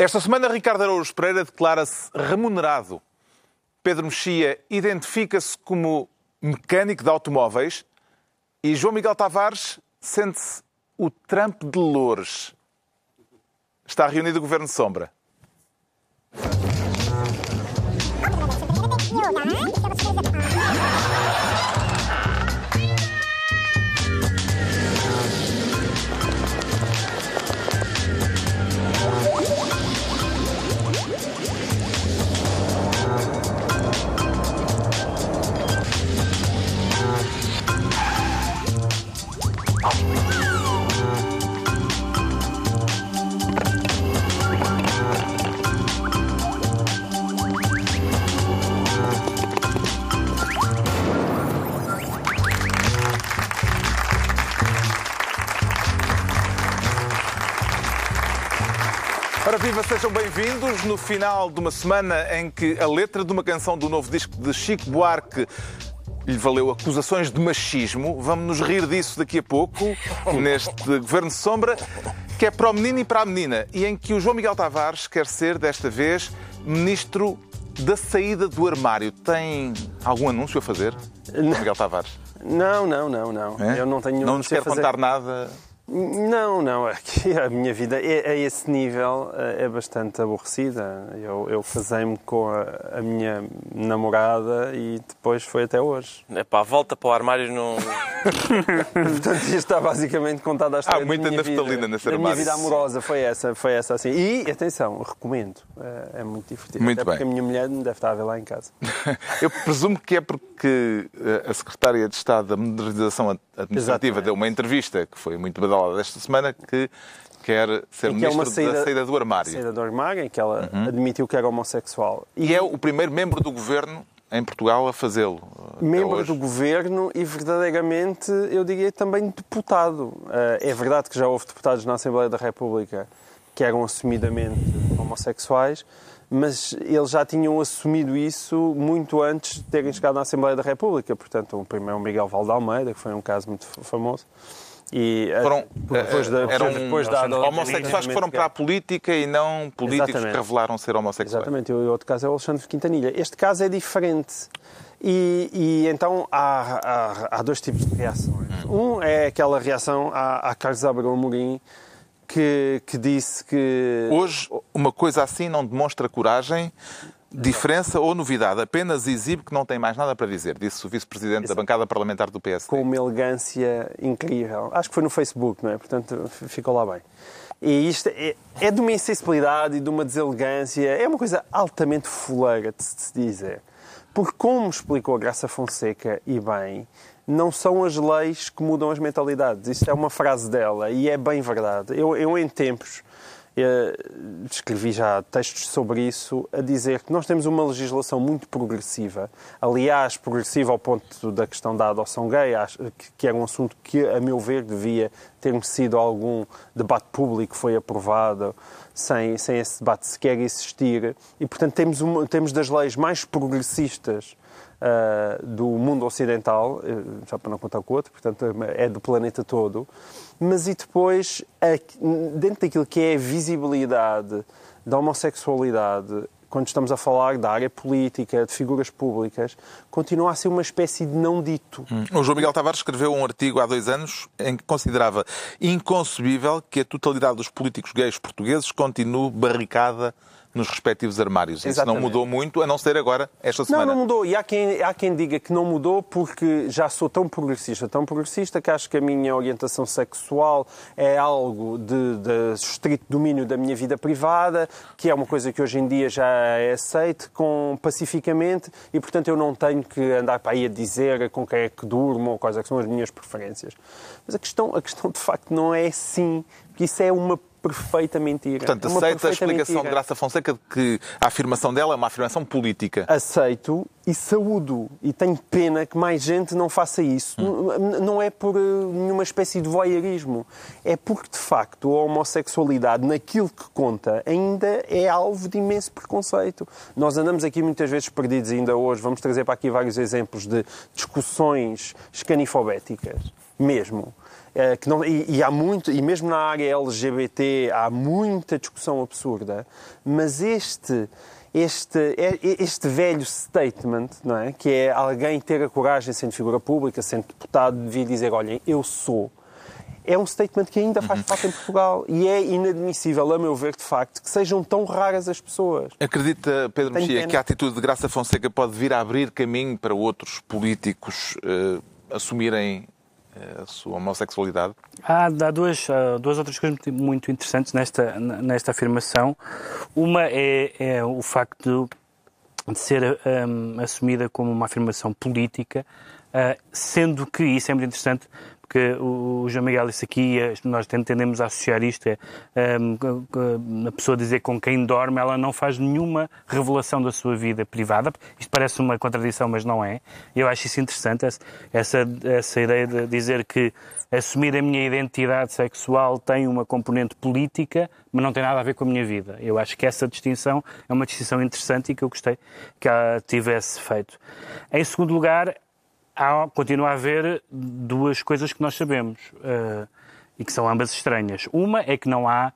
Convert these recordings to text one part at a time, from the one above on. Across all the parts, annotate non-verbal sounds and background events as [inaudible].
Esta semana, Ricardo Araújo Pereira declara-se remunerado. Pedro Mexia identifica-se como mecânico de automóveis e João Miguel Tavares sente-se o Trump de Loures. Está reunido o Governo de Sombra. Viva, sejam bem-vindos no final de uma semana em que a letra de uma canção do novo disco de Chico Buarque lhe valeu acusações de machismo. Vamos nos rir disso daqui a pouco, [laughs] neste Governo de Sombra, que é para o menino e para a menina, e em que o João Miguel Tavares quer ser, desta vez, ministro da saída do armário. Tem algum anúncio a fazer, João Miguel Tavares? Não, não, não, não. É? Eu não tenho Não nos quer fazer... contar nada Não, não. Aqui a minha vida é, a esse nível é bastante aborrecida. Eu, eu casei-me com a, a, minha namorada e depois foi até hoje. É pá, volta para o armário não. [laughs] Portanto, isto está basicamente contada a história Há muita da minha naftalina vida. nesse A minha armário. vida amorosa foi essa, foi essa assim. E, atenção, recomendo. É, é muito divertido. Muito até porque bem. a minha mulher não deve estar a ver lá em casa. [laughs] Eu presumo que é porque eh, a Secretária de Estado da Modernização Administrativa Exatamente. deu uma entrevista, que foi muito badalada desta semana, que quer ser E que é uma saída, da saída do armário. Saída do armário, em que ela Uhum. admitiu que era homossexual. E é o primeiro membro do governo em Portugal a fazê-lo. eh, membro do governo e verdadeiramente, eu diria também deputado. Eh, É verdade que já houve deputados na Assembleia da República que eram assumidamente homossexuais, mas eles já tinham assumido isso muito antes de terem chegado na Assembleia da República. Portanto, o primeiro Miguel Valde Almeida, que foi um caso muito famoso. E eh, Foram, depois da, eh, eram depois da homossexuais que foram para a política e não políticos Exatamente. que revelaram ser homossexuais. Exatamente, e o outro caso é o Alexandre Quintanilha. Este caso é diferente. E, e então há, há- há dois tipos de reações. Um é aquela reação à, à Carlos Abrão Amorim, que, que disse que... Hoje, uma coisa assim não demonstra coragem, diferença ou novidade. Apenas exibe que não tem mais nada para dizer, disse o vice-presidente da bancada parlamentar do PSD. com uma elegância incrível. Acho que foi no Facebook, não é? Portanto, ficou lá bem. E isto é, é de uma insensibilidade e de uma deselegância, é uma coisa altamente fuleira de se dizer. Porque, como explicou a Graça Fonseca, e bem, não são as leis que mudam as mentalidades. Isto é uma frase dela e é bem verdade. Eu, eu em tempos, escrevi já textos sobre isso, a dizer que nós temos uma legislação muito progressiva, aliás, progressiva ao ponto da questão da adoção gay, que- era um assunto que, a meu ver, devia ter merecido algum debate público, foi aprovado, sem, sem esse debate sequer existir. E, portanto, temos, temos das leis mais progressistas uh, do mundo ocidental, já para não contar com o outro, portanto é do planeta todo, mas e depois, a- dentro daquilo que é a visibilidade da homossexualidade, quando estamos a falar da área política, de figuras públicas, continua a ser uma espécie de não dito. O João Miguel Tavares escreveu um artigo há dois anos em que considerava inconcebível que a totalidade dos políticos gays portugueses continue barricada nos respectivos armários. Isso não Exatamente. mudou muito, a não ser agora, esta Não, semana. não mudou. E há quem, há quem diga que não mudou porque já sou tão progressista, tão progressista, que acho que a minha orientação sexual é algo de, de estrito domínio da minha vida privada, que é uma coisa que hoje em dia já é aceite com, pacificamente e, portanto, eu não tenho que andar para aí a dizer com quem é que durmo ou quais é que são as minhas preferências. Mas a questão, a questão de facto não é assim, porque isso é uma perfeita mentira. Portanto, É aceita a explicação mentira. de Graça Fonseca de que a afirmação dela é uma afirmação política. aceito e saúdo. E tenho pena que mais gente não faça isso. N- Não é por eh, nenhuma espécie de voyeurismo. É porque, de facto, a homossexualidade, naquilo que conta, ainda é alvo de imenso preconceito. Nós andamos aqui muitas vezes perdidos, ainda hoje. Vamos trazer para aqui vários exemplos de discussões escanifobéticas, mesmo. Eh, que não, e, e há muito, e mesmo na área LGBT há muita discussão absurda, mas este este, é, este velho statement, não é? que é alguém ter a coragem, sendo figura pública, sendo deputado, de vir dizer, olhem, eu sou, é um statement que ainda faz falta em Portugal e é inadmissível, a meu ver, de facto, que sejam tão raras as pessoas. Acredita, Pedro Tenho Mexia, pena. que a atitude de Graça Fonseca pode vir a abrir caminho para outros políticos eh, assumirem a sua homossexualidade? Há, há duas, duas outras coisas muito, interessantes nesta, nesta afirmação. Uma é, é o facto de ser hum, assumida como uma afirmação política, ah, sendo que, isso é muito interessante, porque o, João Miguel disse aqui, nós tendemos a associar isto, é, co- a pessoa dizer com quem dorme, ela não faz nenhuma revelação da sua vida privada. Isto parece uma contradição, mas não é. Eu acho isso interessante, essa- essa, ideia de dizer que assumir a minha identidade sexual tem uma componente política, mas não tem nada a ver com a minha vida. Eu acho que essa distinção é uma distinção interessante e que eu gostei que tivesse feito. Em segundo lugar, há, continua a haver duas coisas que nós sabemos eh, e que são ambas estranhas. Uma é que não há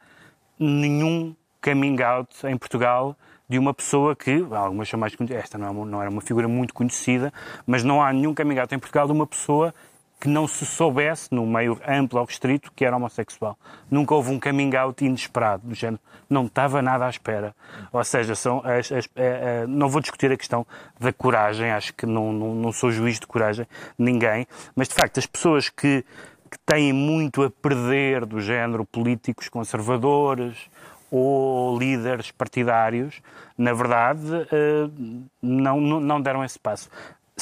nenhum coming out em Portugal de uma pessoa que, algumas são mais conhecidas, esta não, é uma- não era uma figura muito conhecida, mas não há nenhum coming out em Portugal de uma pessoa que não se soubesse, no meio amplo ou restrito, que era homossexual. Nunca houve um coming out inesperado, do género. Não estava nada à espera. Ou seja, são as- as- eh, eh, não vou discutir a questão da coragem, acho que não, não, não sou juiz de coragem, ninguém, mas de facto as pessoas que, que têm muito a perder do género políticos conservadores ou líderes partidários, na verdade, eh, não, não deram esse passo.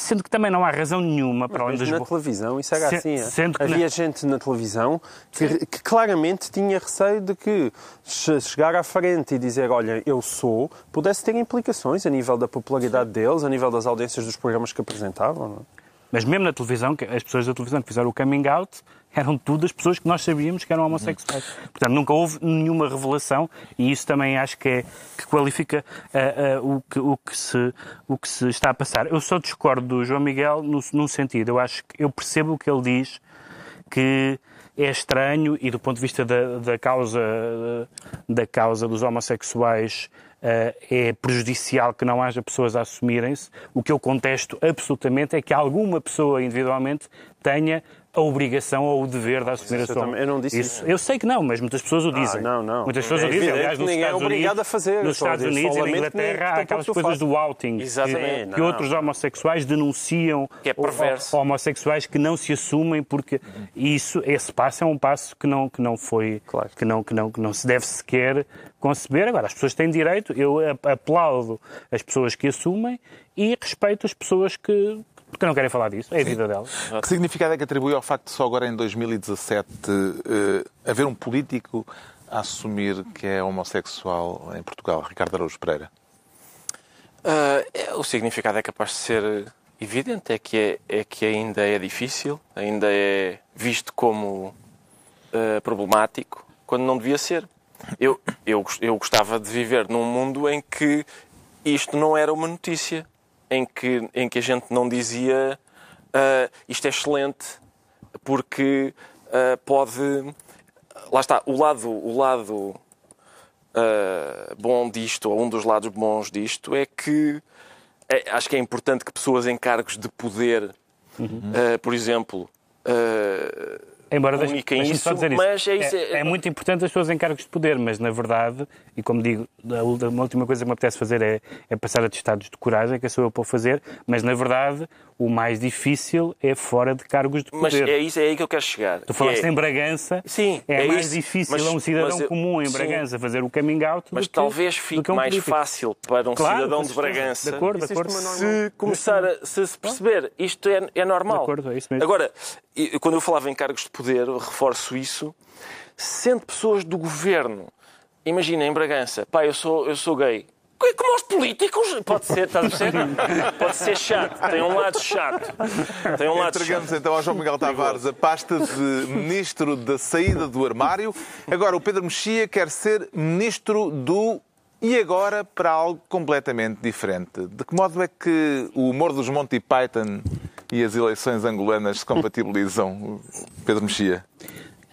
Sendo que também não há razão nenhuma para além Mas das na televisão isso era Se- assim. é? sendo que Havia na- gente na televisão que, que claramente tinha receio de que se chegar à frente e dizer, olha, eu sou, pudesse ter implicações a nível da popularidade deles, a nível das audiências dos programas que apresentavam. não é? Mas mesmo na televisão, as pessoas da televisão que fizeram o coming out [laughs] eram tudo as pessoas que nós sabíamos que eram homossexuais. Portanto, nunca houve nenhuma revelação e isso também acho que, é, que qualifica ah, ah, o, que, o, que se, o que se está a passar. Eu só discordo do João Miguel no, num sentido. Eu acho que eu percebo o que ele diz, que é estranho e do ponto de vista da, da causa da causa dos homossexuais é prejudicial que não haja pessoas a assumirem-se. O que eu contesto absolutamente é que alguma pessoa individualmente tenha a obrigação ou o dever de assumir a Isso eu sua eu não disse isso. Eu sei que não, mas muitas pessoas o dizem. não, não. Muitas pessoas É o dizem. evidente Aliás, que nos ninguém é Estados obrigado Unidos, a fazer. Nos a Estados Unidos e na que Inglaterra há aquelas coisas do outing. Exatamente. Que, que Não. outros homossexuais denunciam Que é perverso. homossexuais que não se assumem porque isso esse passo é um passo que não que não foi Claro. que não que não que não se deve sequer conceber agora as pessoas têm direito eu a- aplaudo as pessoas que assumem e respeito as pessoas que que não querem falar disso é a vida delas Que significado é que atribui ao facto de só agora em 2017 eh, haver um político a assumir que é homossexual em Portugal, Ricardo Araújo Pereira? É, o significado é capaz de ser evidente, é que, é, é que ainda é difícil, ainda é visto como ah, problemático, quando não devia ser. Eu, eu, eu gostava de viver num mundo em que isto não era uma notícia, em que, em que a gente não dizia ah, isto é excelente, porque ah, pode. Lá está, o lado, o lado uh, bom disto, ou um dos lados bons disto, é que é- acho que é importante que pessoas em cargos de poder, uh, por exemplo, uh, Embora deixe-me só isso, dizer mas é isso, É, é- é muito importante as pessoas em cargos de poder, mas na verdade, e como digo, a última coisa que me apetece fazer é, é passar a testados de coragem, que sou eu para o fazer, mas na verdade o mais difícil é fora de cargos de mas poder. é isso, é aí que eu quero chegar. Tu falaste É- em Bragança, Sim, é, é mais isso. difícil Mas- a um cidadão mas eu- comum em sim. Bragança fazer o coming out Mas do que, talvez do fique que um mais político. fácil para um Claro, cidadão de. Bragança De acordo, de Existe acordo. se começar a se, se perceber isto é, é normal. De acordo, é isso mesmo. Agora, quando eu falava em cargos de poder, eu reforço isso, sendo pessoas do governo. Imagina em Bragança, pá, eu sou, eu sou gay. Co- Como os políticos, pode ser, estás a perceber? Pode ser chato, tem um lado chato. Tem um lado Entregamos chato. então ao João Miguel Tavares a pasta de Ministro da Saída do Armário. Agora, o Pedro Mexia quer ser Ministro do. E agora para algo completamente diferente. De que modo é que o humor dos Monty Python e as eleições angolanas se compatibilizam, Pedro Mexia?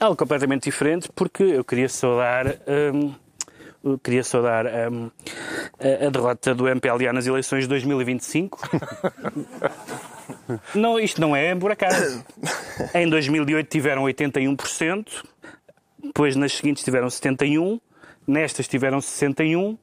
É algo completamente diferente porque eu queria saudar. hum, eu queria saudar hum, a, a derrota do MPLA nas eleições de 2025. [laughs] não, isto não é por acaso. Em 2008 tiveram 81%, depois nas seguintes tiveram 71%, nestas tiveram 61%,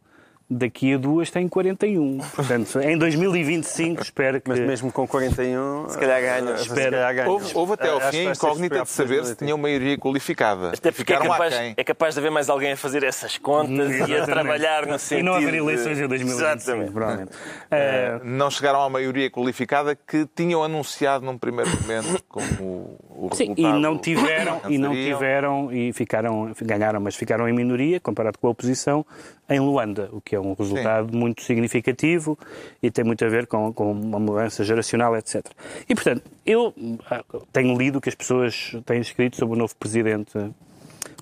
daqui a duas têm 41%. Portanto, em 2025 espero que. Mas mesmo com 41... Se calhar ganham. se Espera. Houve, houve até ao fim a incógnita de saber se tinham maioria qualificada. Até porque é Ficaram capaz, aquém. é capaz de haver mais alguém a fazer essas contas e a Exatamente. trabalhar no sentido E não haver de- eleições em 2025, Exatamente. Eh, Não chegaram à maioria qualificada que tinham anunciado num primeiro momento como o Sim, resultado. e não tiveram, e não tiveram, e ficaram, ganharam, mas ficaram em minoria, comparado com a oposição, em Luanda, o que é um resultado muito significativo e tem muito a ver com, com uma mudança geracional, etc. E, portanto, eu ah, tenho lido o que as pessoas têm escrito sobre o novo presidente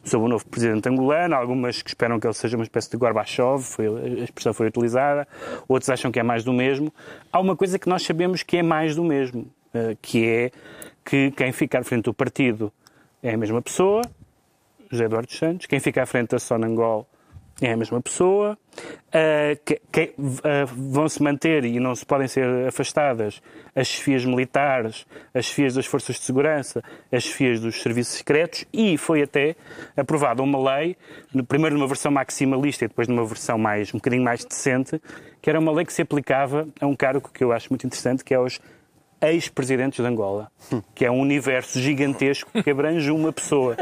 sobre o novo presidente angolano, algumas que esperam que ele seja uma espécie de Gorbachev, foi, a expressão foi utilizada, outros acham que é mais do mesmo. Há uma coisa que nós sabemos que é mais do mesmo, que é que quem fica à frente do partido é a mesma pessoa, José Eduardo Santos, quem fica à frente da Sonangol é a mesma pessoa, eh, eh, vão se manter e não se podem ser afastadas as chefias militares, as chefias das forças de segurança, as chefias dos serviços secretos e foi até aprovada uma lei, primeiro numa versão maximalista e depois numa versão mais um bocadinho mais decente, que era uma lei que se aplicava a um cargo que eu acho muito interessante, que é os ex-presidentes de Angola, que é um universo gigantesco que abrange uma pessoa.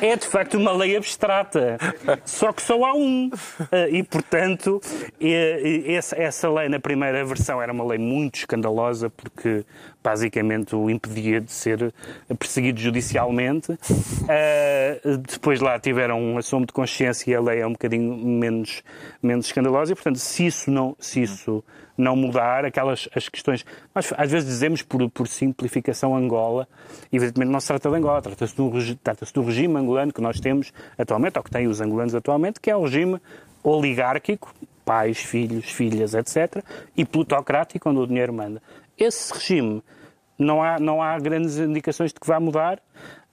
É de facto uma lei abstrata, só que só há um. Eh, E, portanto, e- e essa, essa lei na primeira versão era uma lei muito escandalosa, porque basicamente o impedia de ser perseguido judicialmente. Eh, [laughs] depois lá tiveram um assomo de consciência e a lei é um bocadinho menos, menos escandalosa. E, portanto, se isso não. Se isso não mudar aquelas as questões. Nós às vezes dizemos por, por simplificação Angola, evidentemente não se trata de Angola, trata-se do, trata-se do regime angolano que nós temos atualmente, ou que têm os angolanos atualmente, que é o regime oligárquico, pais, filhos, filhas, etc., e plutocrático, onde o dinheiro manda. Esse regime não há, não há grandes indicações de que vá mudar,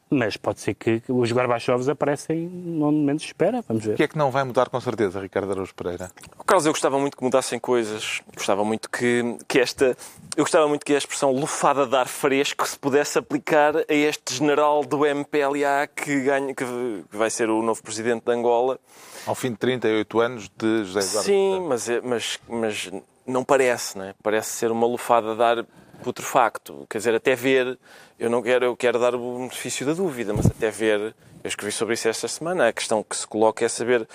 mas pode ser que os Gorbachevs aparecem onde menos espera, vamos ver. O que é que não vai mudar com certeza, Ricardo Araújo Pereira? Carlos, eu gostava muito que mudassem coisas. Gostava muito que, que esta. Eu gostava muito que a expressão lufada de ar fresco se pudesse aplicar a este general do MPLA que, ganha, que vai ser o novo presidente de Angola. Ao fim de 38 anos de José Eduardo Sim, mas, é- mas, mas não parece, não é? Parece ser uma lufada de ar putrefacto. Quer dizer, até ver, eu não quero, eu quero dar o benefício da dúvida, mas até ver, eu escrevi sobre isso esta semana, a questão que se coloca é saber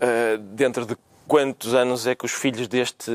ah, dentro de quantos anos é que os filhos deste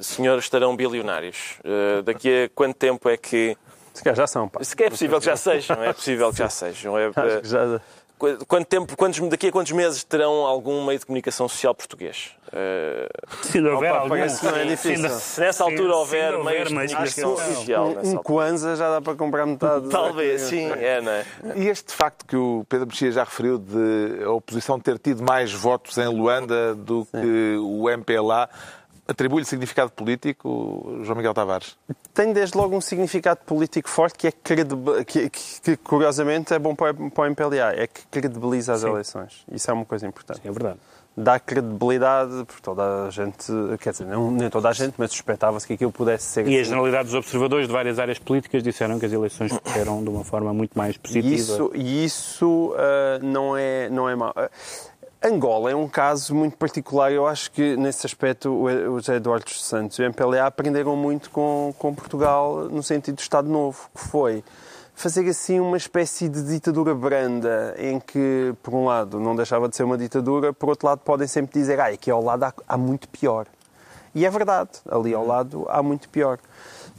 senhor estarão bilionários. Ah, daqui a quanto tempo é que. Se calhar já são, pá. Se é possível que já [laughs] sejam, é possível que já sejam. É, Acho que já... Qu- Quanto tempo, quantos, daqui a quantos meses terão algum meio de comunicação social português? Eh, Se houver Opa, algum. não é se difícil. ainda- se nessa se- altura se houver meios de meios de comunicação social, Um, um. Kwanza já dá para comprar metade. [laughs] talvez, sim, é, não é? E este facto que o Pedro Mexia já referiu de a oposição ter tido mais votos em Luanda do que o MPLA, atribui-lhe significado político, João Miguel Tavares? Tem desde logo um significado político forte que é credibil... que, que- que, curiosamente é bom para, o- para o MPLA, é que credibiliza as eleições. Isso é uma coisa importante. É verdade. Dá credibilidade, porque toda a gente, quer dizer, não, nem toda a gente, mas suspeitava-se que aquilo pudesse ser E a generalidade dos observadores de várias áreas políticas disseram que as eleições correram de uma forma muito mais positiva. E isso, e isso ah, não, é, não é mau. Ah, Angola é um caso muito particular. Eu acho que, nesse aspecto, o o José Eduardo dos Santos e o MPLA aprenderam muito com, com Portugal no sentido do Estado Novo, que foi fazer assim uma espécie de ditadura branda, em que, por um lado, não deixava de ser uma ditadura, por outro lado, podem sempre dizer ah, aqui ao lado há, há muito pior. E é verdade, ali ao lado há muito pior.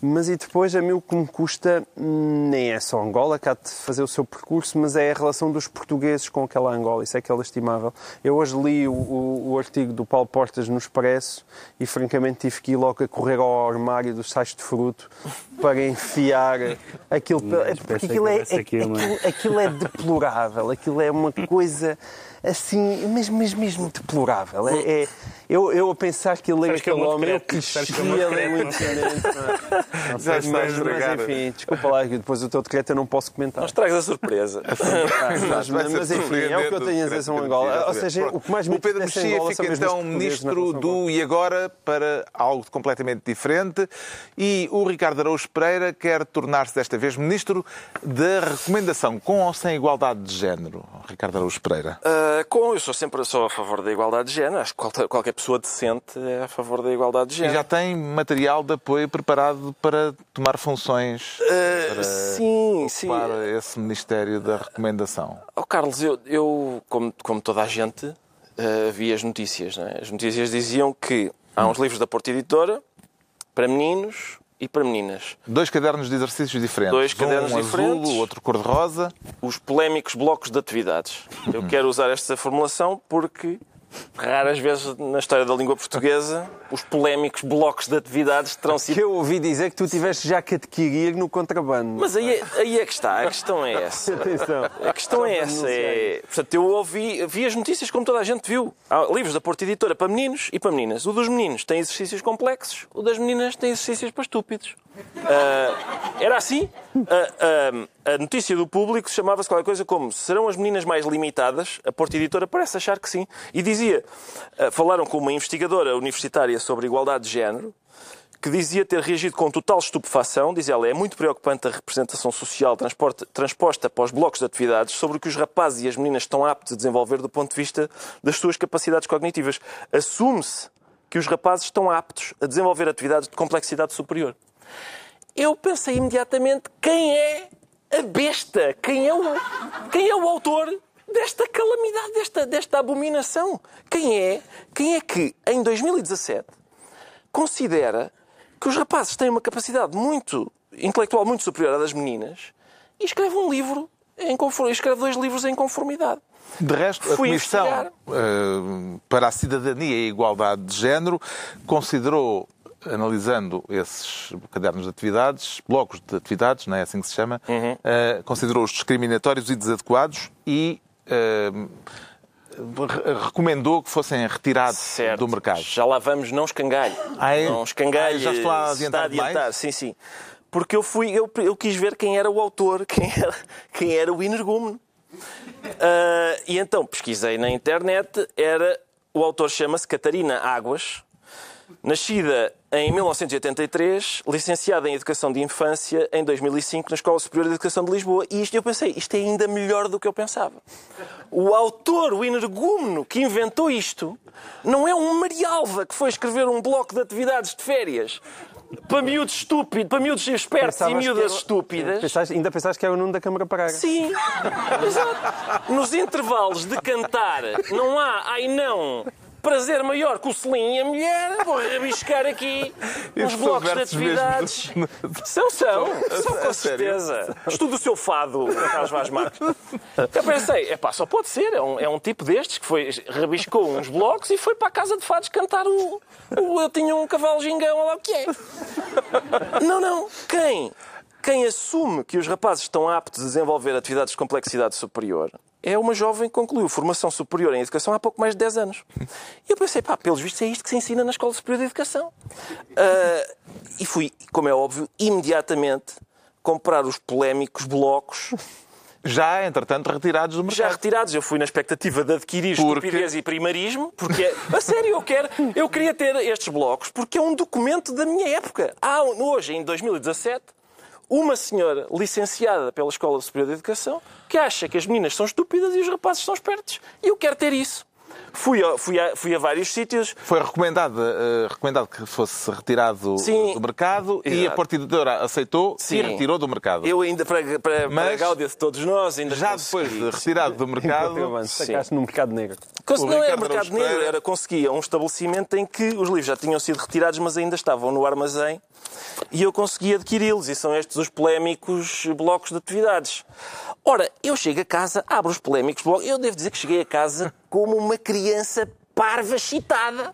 Mas e depois, a mim o que me custa hum, nem é só Angola, que há de fazer o seu percurso, mas é a relação dos portugueses com aquela Angola. Isso é que é lastimável. Eu hoje li o, o- o artigo do Paulo Portas no Expresso e, francamente, tive que ir logo a correr ao armário dos sais de fruto para enfiar aquilo. Mas Porque aquilo é, aquilo, aquilo é deplorável, aquilo é uma coisa. Assim, mas, mas mesmo deplorável. É, é- eu, eu a pensar que ele é aquele homem, eu que é ali muito não é? [laughs] Mas, mas enfim, desculpa lá, que depois o teu decreto eu não posso comentar. Não estragas a surpresa. Ah, [laughs] mas, mas enfim, é o que eu tenho a dizer sobre Angola. Ou seja, o que mais me O Pedro Mexia fica mesmo então ministro do E Agora para algo completamente diferente e o Ricardo Araújo Pereira quer tornar-se desta vez ministro da recomendação com ou sem igualdade de género. Ricardo Araújo Pereira. Ah, com, eu sou sempre sou a favor da igualdade de género. Acho que qualquer, pessoa decente é a favor da igualdade de E género. já tem material de apoio preparado para tomar funções Ah, sim, sim. para esse Ministério da Recomendação. Oh, Carlos, eu, eu, como, como toda a gente, ah, vi as notícias. é? As notícias diziam que há uns livros da Porta Editora para meninos e para meninas. Dois cadernos de exercícios diferentes. Dois cadernos um diferentes. azul, outro cor-de-rosa. Os polémicos blocos de atividades. Eu [laughs] quero usar esta formulação porque raras vezes na história da língua portuguesa os polémicos blocos de atividades terão Que sido. eu ouvi dizer que tu tiveste já que adquirir no contrabando. Mas aí, é- aí é que está, a questão é essa. [laughs] Atenção. A questão é essa. É... Portanto, eu ouvi, vi as notícias como toda a gente viu. Há livros da Porta Editora para meninos e para meninas. O dos meninos tem exercícios complexos, o das meninas tem exercícios para estúpidos. Ah, era assim? Ah, ah, a notícia do público chamava-se qualquer coisa como serão as meninas mais limitadas? A Porta Editora parece achar que sim. E dizia, ah, falaram com uma investigadora universitária sobre igualdade de género, que dizia ter reagido com total estupefação. Diz ela, é muito preocupante a representação social transposta para os blocos de atividades sobre o que os rapazes e as meninas estão aptos a desenvolver do ponto de vista das suas capacidades cognitivas. Assume-se que os rapazes estão aptos a desenvolver atividades de complexidade superior. Eu pensei imediatamente quem é a besta, quem é o, quem é o autor desta calamidade, desta, desta abominação. Quem é, quem é que, em 2017, considera que os rapazes têm uma capacidade muito intelectual muito superior à das meninas e escreve um livro em conform... escreve dois livros em conformidade. De resto, a Fui Comissão investigar. eh, para a Cidadania e a Igualdade de Género considerou, analisando esses cadernos de atividades, blocos de atividades, não é assim que se chama, Uhum. eh, considerou-os discriminatórios e desadequados e re- recomendou que fossem retirados Certo. do mercado. Já lá vamos, não escangalho. Ah, é? Não escangalho. Ah, já estou a adiantar está a adiantar. Sim, sim. Porque eu fui, eu, eu quis ver quem era o autor, [laughs] quem era, quem era o energúmeno. Ah, e então pesquisei na internet, era o autor chama-se Catarina Águas, nascida em 1983, licenciada em Educação de Infância em 2005 na Escola Superior de Educação de Lisboa. E isto eu pensei, isto é ainda melhor do que eu pensava. O autor, o energúmeno que inventou isto, não é um Marialva que foi escrever um bloco de atividades de férias para miúdos estúpidos, para miúdos espertos Pensavas e miúdas era- estúpidas. Pensaste- ainda pensaste que era o Nuno da Câmara Praga. Sim, exato. Nos intervalos de cantar não há, ai não, prazer maior que o selim e a mulher. Vou rabiscar aqui [laughs] uns blocos de atividades. mesmo. São, são, são com certeza. Estudo o seu fado, Carlos Vaz Marques. Eu pensei, é pá, só pode ser. É um, é um tipo destes que foi, rabiscou uns blocos e foi para a casa de fados cantar o. o eu tinha um cavalo gingão, olha lá o que é. Não, não. Quem? Quem assume que os rapazes estão aptos a desenvolver atividades de complexidade superior é uma jovem que concluiu formação superior em educação há pouco mais de 10 anos. E eu pensei, pá, pelos vistos é isto que se ensina na Escola Superior de Educação. Ah, e fui, como é óbvio, imediatamente comprar os polémicos blocos Já, entretanto, retirados do mercado. já retirados. Eu fui na expectativa de adquirir Porque- estupidez e primarismo, porque, é- a sério, eu, quero, eu queria ter estes blocos, porque é um documento da minha época. Há, hoje, em 2017, uma senhora licenciada pela Escola Superior de Educação que acha que as meninas são estúpidas e os rapazes são espertos. E eu quero ter isso. Fui a, fui a, fui a vários sítios, Foi recomendado, eh, recomendado que fosse retirado Sim. do mercado e Exato. a partidora aceitou Sim. e retirou do mercado. eu ainda, para, para, para a Mas- gáudia de todos nós, ainda Já depois de retirado do mercado. Sacaste no mercado negro. O Não era mercado negro, era conseguia um estabelecimento em que os livros já tinham sido retirados, mas ainda estavam no armazém e eu consegui adquiri-los. E são estes os polémicos blocos de atividades. Ora, eu chego a casa, abro os polémicos blocos. Eu devo dizer que cheguei a casa como uma criança parva excitada,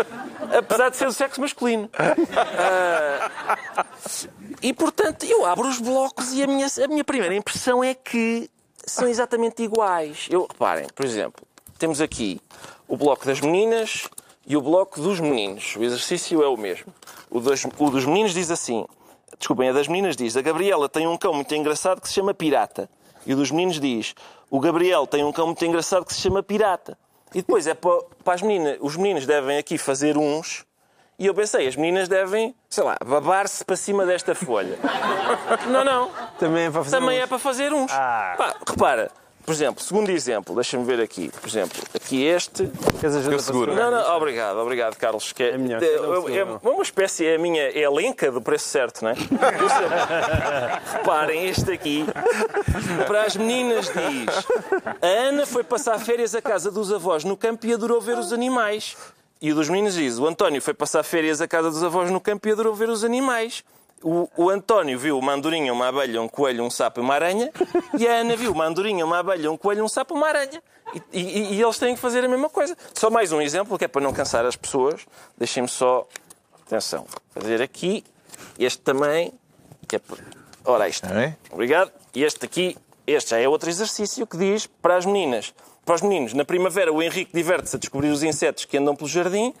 [laughs] apesar de ser do sexo masculino. Ah, e portanto, eu abro os blocos e a minha, a minha primeira impressão é que são exatamente iguais. Eu, reparem, por exemplo, temos aqui o bloco das meninas e o bloco dos meninos. O exercício é o mesmo. O dos, o dos meninos diz assim: desculpem, a das meninas diz, a Gabriela tem um cão muito engraçado que se chama Pirata. E o dos meninos diz, o Gabriel tem um cão muito engraçado que se chama Pirata. E depois é para, para as meninas, os meninos devem aqui fazer uns. E eu pensei, as meninas devem, sei lá, babar-se para cima desta folha. [laughs] Não, não. Também é para fazer Também uns. é para fazer uns. Ah. Pá, repara, por exemplo, segundo exemplo, deixa-me ver aqui. Por exemplo, aqui este. Queres ajuda seguro. segurar? Não, não, obrigado, obrigado, Carlos. Que é, É melhor, é, é uma espécie, é a minha, é a lenca do preço certo, não é? [laughs] Reparem, este aqui, para as meninas diz: A Ana foi passar férias à casa dos avós no campo e adorou ver os animais. E o dos meninos diz: O António foi passar férias à casa dos avós no campo e adorou ver os animais. O, o António viu uma andorinha, uma abelha, um coelho, um sapo e uma aranha. E a Ana viu uma andorinha, uma abelha, um coelho, um sapo e uma aranha. E, e- e eles têm que fazer a mesma coisa. Só mais um exemplo, que é para não cansar as pessoas. Deixem-me só, atenção, fazer aqui. Este também, que é por... Ora, isto. Obrigado. E este aqui, este já é outro exercício que diz para as meninas. Para os meninos, na primavera o Henrique diverte-se a descobrir os insetos que andam pelo jardim.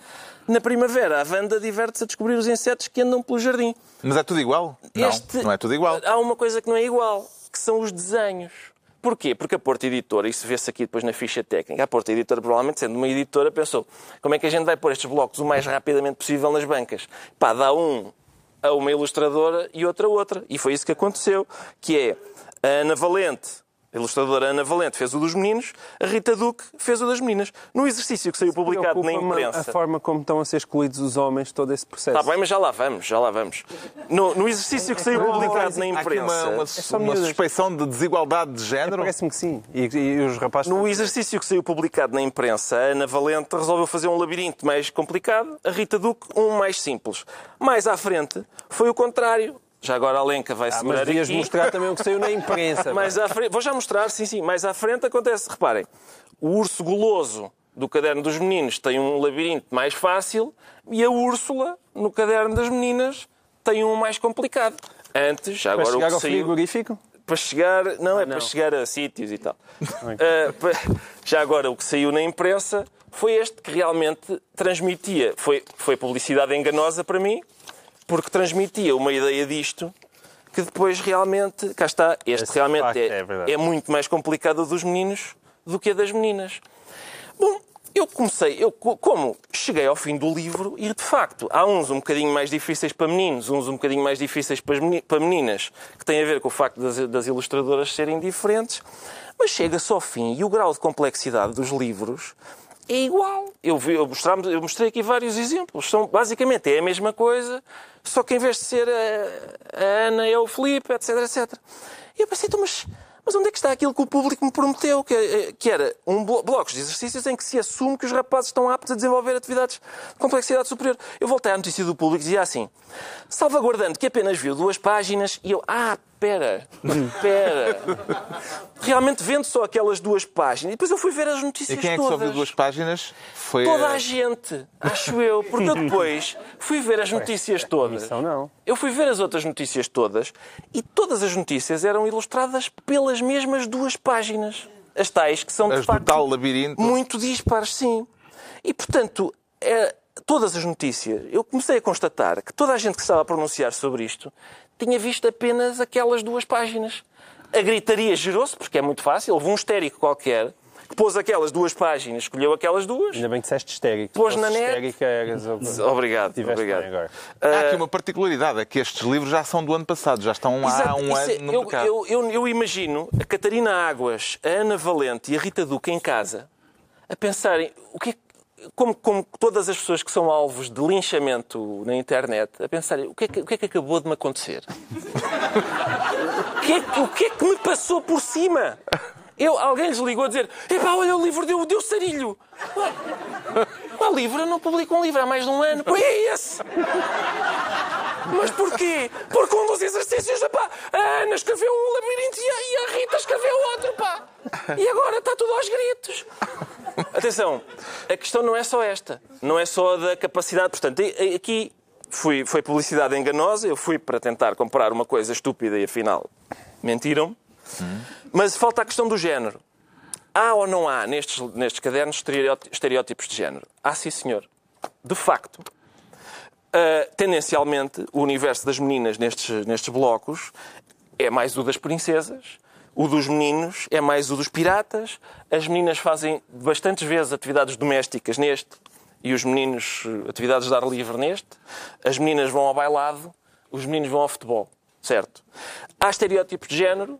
Na primavera a Wanda diverte-se a descobrir os insetos que andam pelo jardim. Mas é tudo igual? Não, Este- não é tudo igual. Há uma coisa que não é igual, que são os desenhos. Porquê? Porque a Porta Editora, isso vê-se aqui depois na ficha técnica, a Porta Editora, provavelmente sendo uma editora, pensou como é que a gente vai pôr estes blocos o mais rapidamente possível nas bancas? Pá, dá um a uma ilustradora e outra a outra. E foi isso que aconteceu, que é a Ana Valente, a ilustradora Ana Valente fez o dos meninos, a Rita Duque fez o das meninas. No exercício que saiu publicado na imprensa... A forma como estão a ser escolhidos os homens, todo esse processo. Está bem, mas já lá vamos, já lá vamos. No, no exercício que saiu publicado na Há aqui imprensa... uma, uma, uma miúdas. suspeição de desigualdade de género. Parece-me que sim. E, e os rapazes. No exercício que saiu publicado na imprensa, a Ana Valente resolveu fazer um labirinto mais complicado, a Rita Duque um mais simples. Mais à frente foi o contrário. Já agora a Lenca vai Ah, mas devias aqui. mostrar também o que saiu na imprensa. Mais à frente, vou já mostrar, sim, sim. Mais à frente acontece, reparem, o urso goloso do caderno dos meninos tem um labirinto mais fácil e a Úrsula, no caderno das meninas, tem um mais complicado. Antes, já Para agora o chegar que ao saiu frigorífico? para chegar, não, é não. para chegar a sítios e tal. Ah, pa- [laughs] já agora, o que saiu na imprensa foi este que realmente transmitia, foi, foi publicidade enganosa para mim, porque transmitia uma ideia disto que depois realmente, cá está, este Esse realmente é, é é muito mais complicado dos meninos do que a das meninas. Bom, eu comecei, eu co- como cheguei ao fim do livro e de facto há uns um bocadinho mais difíceis para meninos, uns um bocadinho mais difíceis para, as meni- para meninas, que têm a ver com o facto das, das ilustradoras serem diferentes, mas chega-se ao fim e o grau de complexidade dos livros é igual. Eu, vi, eu, eu mostrei aqui vários exemplos. São, basicamente é a mesma coisa, só que em vez de ser a, a Ana é o Filipe, etc, etc. E eu pensei, então, mas, mas onde é que está aquilo que o público me prometeu? Que, eh, que era um blo blocos de exercícios em que se assume que os rapazes estão aptos a desenvolver atividades de complexidade superior. Eu voltei à notícia do público e dizia assim, salvaguardando que apenas viu duas páginas, e eu, ah, pera, pera. Realmente vendo só aquelas duas páginas. E depois eu fui ver as E notícias quem é que só todas. viu duas páginas? Foi Toda a- a gente, acho eu. Porque eu depois fui ver as notícias todas. não. Eu fui ver as outras notícias todas e todas as notícias eram ilustradas pelas mesmas duas páginas. As tais que são de As facto tal labirinto. muito dispares, sim. E portanto, é, todas as notícias, eu comecei a constatar que toda a gente que estava a pronunciar sobre isto tinha visto apenas aquelas duas páginas. A gritaria gerou-se, porque é muito fácil, houve um histérico qualquer que pôs aquelas duas páginas, escolheu aquelas duas. Ainda bem que disseste histérico. Pôs na net. histérica, eras [laughs] o- Obrigado, obrigado. agora. Há aqui uma particularidade, é que estes livros já são do ano passado, já estão há Exato, um isso ano é- no eu, mercado. eu, eu, eu imagino a Catarina Águas, a Ana Valente e a Rita Duque em casa a pensarem o que é que- como, como todas as pessoas que são alvos de linchamento na internet, a pensarem o que é que, o que, é que acabou de me acontecer? o, que é, que- o que é que me passou por cima? Eu, alguém lhes ligou a dizer: Epá, olha, o livro deu, deu sarilho. Qual livro? Eu não publico um livro há mais de um ano. Pois é esse! Mas porquê? Porque um dos exercícios, pá, a Ana escreveu um labirinto e a, e a Rita escreveu outro, pá. E agora está tudo aos gritos. Atenção, a questão não é só esta. Não é só da capacidade. Portanto, aqui fui, foi publicidade enganosa. Eu fui para tentar comprar uma coisa estúpida e afinal mentiram. Mas falta a questão do género. Há ou não há nestes, nestes cadernos estereóti- estereótipos de género? Há, sim, senhor. De facto. Uh, tendencialmente, o universo das meninas nestes, nestes blocos é mais o das princesas, o dos meninos é mais o dos piratas. As meninas fazem bastantes vezes atividades domésticas neste e os meninos eh, atividades de ar livre neste. As meninas vão ao bailado, os meninos vão ao futebol. Certo? Há estereótipos de género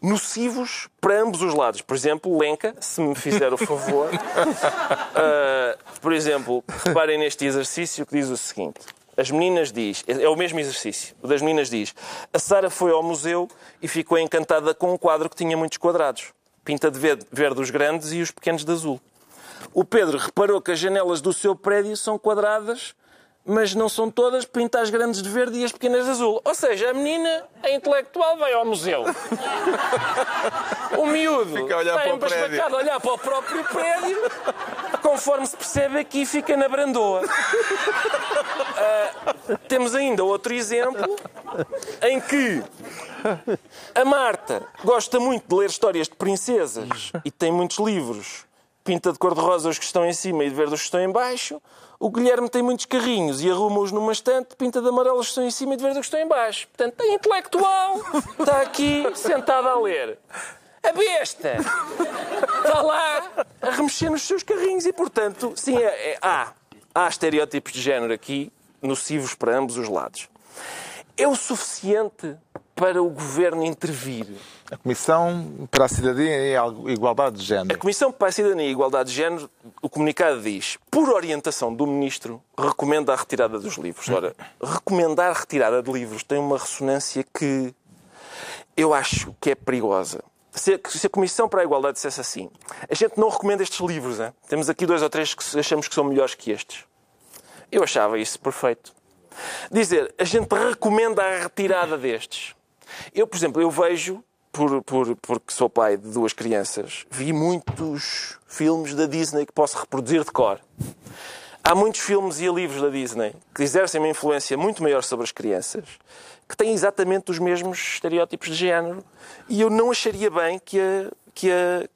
nocivos para ambos os lados. Por exemplo, Lenca, se me fizer o favor. Uh, [laughs] por exemplo, reparem neste exercício que diz o seguinte. As meninas diz, é o mesmo exercício, o das meninas diz, a Sara foi ao museu e ficou encantada com um quadro que tinha muitos quadrados. Pinta de verde, verde os grandes e os pequenos de azul. O Pedro reparou que as janelas do seu prédio são quadradas, mas não são todas, pinta as grandes de verde e as pequenas de azul. Ou seja, a menina, a intelectual, vai ao museu. O miúdo Fica a olhar está embasbacado a olhar para o próprio prédio, conforme se percebe aqui, fica na brandoa. Ah, temos ainda outro exemplo em que a Marta gosta muito de ler histórias de princesas e tem muitos livros. Pinta de cor-de-rosa os que estão em cima e de verde os que estão em baixo. O Guilherme tem muitos carrinhos e arruma-os numa estante, pinta de amarelo os que estão em cima e de verde os que estão em baixo. Portanto, é intelectual. Está aqui sentada a ler. A besta está lá a remexer nos seus carrinhos e, portanto, sim, é, é- há, há estereótipos de género aqui nocivos para ambos os lados. É o suficiente para o governo intervir? A Comissão para a Cidadania e a Igualdade de A Género. Comissão para a Cidadania e Igualdade de Género, o comunicado diz, por orientação do Ministro, recomenda a retirada dos livros. Ora, recomendar a retirada de livros tem uma ressonância que eu acho que é perigosa. Se a, se a Comissão para a Igualdade dissesse assim, a gente não recomenda estes livros, hein? temos aqui dois ou três que achamos que são melhores que estes. Eu achava isso perfeito. Dizer, a gente recomenda a retirada destes. Eu, por exemplo, eu vejo, por, por, porque sou pai de duas crianças, vi muitos filmes da Disney que posso reproduzir de cor. Há muitos filmes e livros da Disney que exercem uma influência muito maior sobre as crianças, que têm exatamente os mesmos estereótipos de género, e eu não acharia bem que a, que a,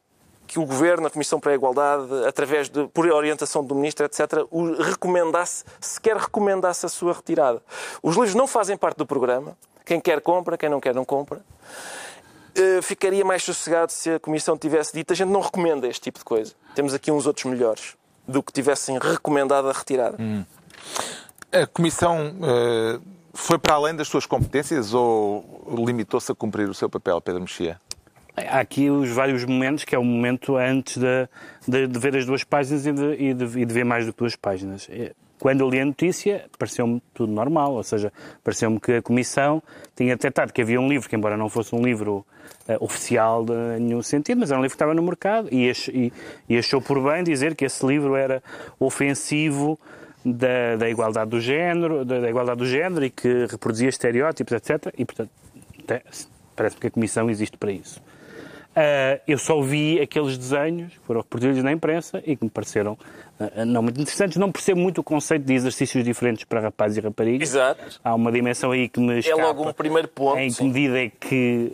que o Governo, a Comissão para a Igualdade, através de, por orientação do Ministro, etc., o recomendasse, sequer recomendasse a sua retirada. Os livros não fazem parte do programa. Quem quer compra, quem não quer não compra. Eh, ficaria mais sossegado se a Comissão tivesse dito a gente não recomenda este tipo de coisa. Temos aqui uns outros melhores do que tivessem recomendado a retirada. A Comissão eh, foi para além das suas competências ou limitou-se a cumprir o seu papel, Pedro Mexia? Há aqui os vários momentos, que é o momento antes de, de- de ver as duas páginas e de, e de- e de ver mais do que duas páginas. É, Quando eu li a notícia, pareceu-me tudo normal, ou seja, pareceu-me que a Comissão tinha detectado que havia um livro, que embora não fosse um livro eh, oficial de nenhum sentido, mas era um livro que estava no mercado e, ach- e- e achou por bem dizer que esse livro era ofensivo da, da igualdade do género, da, da igualdade do género e que reproduzia estereótipos, etc. E, portanto, parece-me que a Comissão existe para isso. Ah, eu só vi aqueles desenhos que foram reproduzidos na imprensa e que me pareceram ah, não muito interessantes. Não percebo muito o conceito de exercícios diferentes para rapazes e raparigas. Exato. Há uma dimensão aí que me É escapa. logo um primeiro ponto. Em que medida é que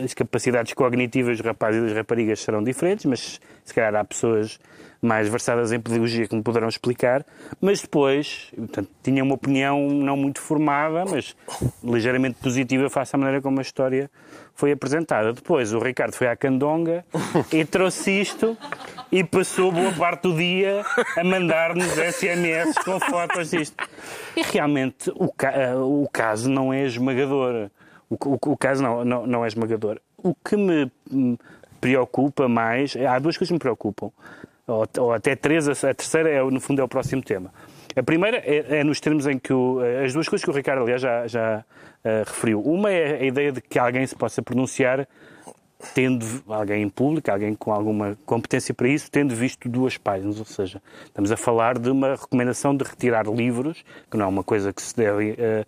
eh, as capacidades cognitivas dos rapazes e das raparigas serão diferentes, mas se calhar há pessoas mais versadas em pedagogia que me poderão explicar, mas depois, portanto, tinha uma opinião não muito formada, mas ligeiramente positiva face à maneira como a história foi apresentada. Depois o Ricardo foi à Candonga e trouxe isto e passou boa parte do dia a mandar-nos SMS com fotos disto. E realmente o, ca- o caso não é esmagador. O, o- o caso não, não, não é esmagador. O que me hum, preocupa mais, há duas coisas que me preocupam, ou, ou até três, a, terceira é, no fundo é o próximo tema. A primeira é, é nos termos em que o, as duas coisas que o Ricardo aliás já, já eh, referiu. Uma é a ideia de que alguém se possa pronunciar tendo alguém em público, alguém com alguma competência para isso, tendo visto duas páginas. Ou seja, estamos a falar de uma recomendação de retirar livros, que não é uma coisa que se deve eh,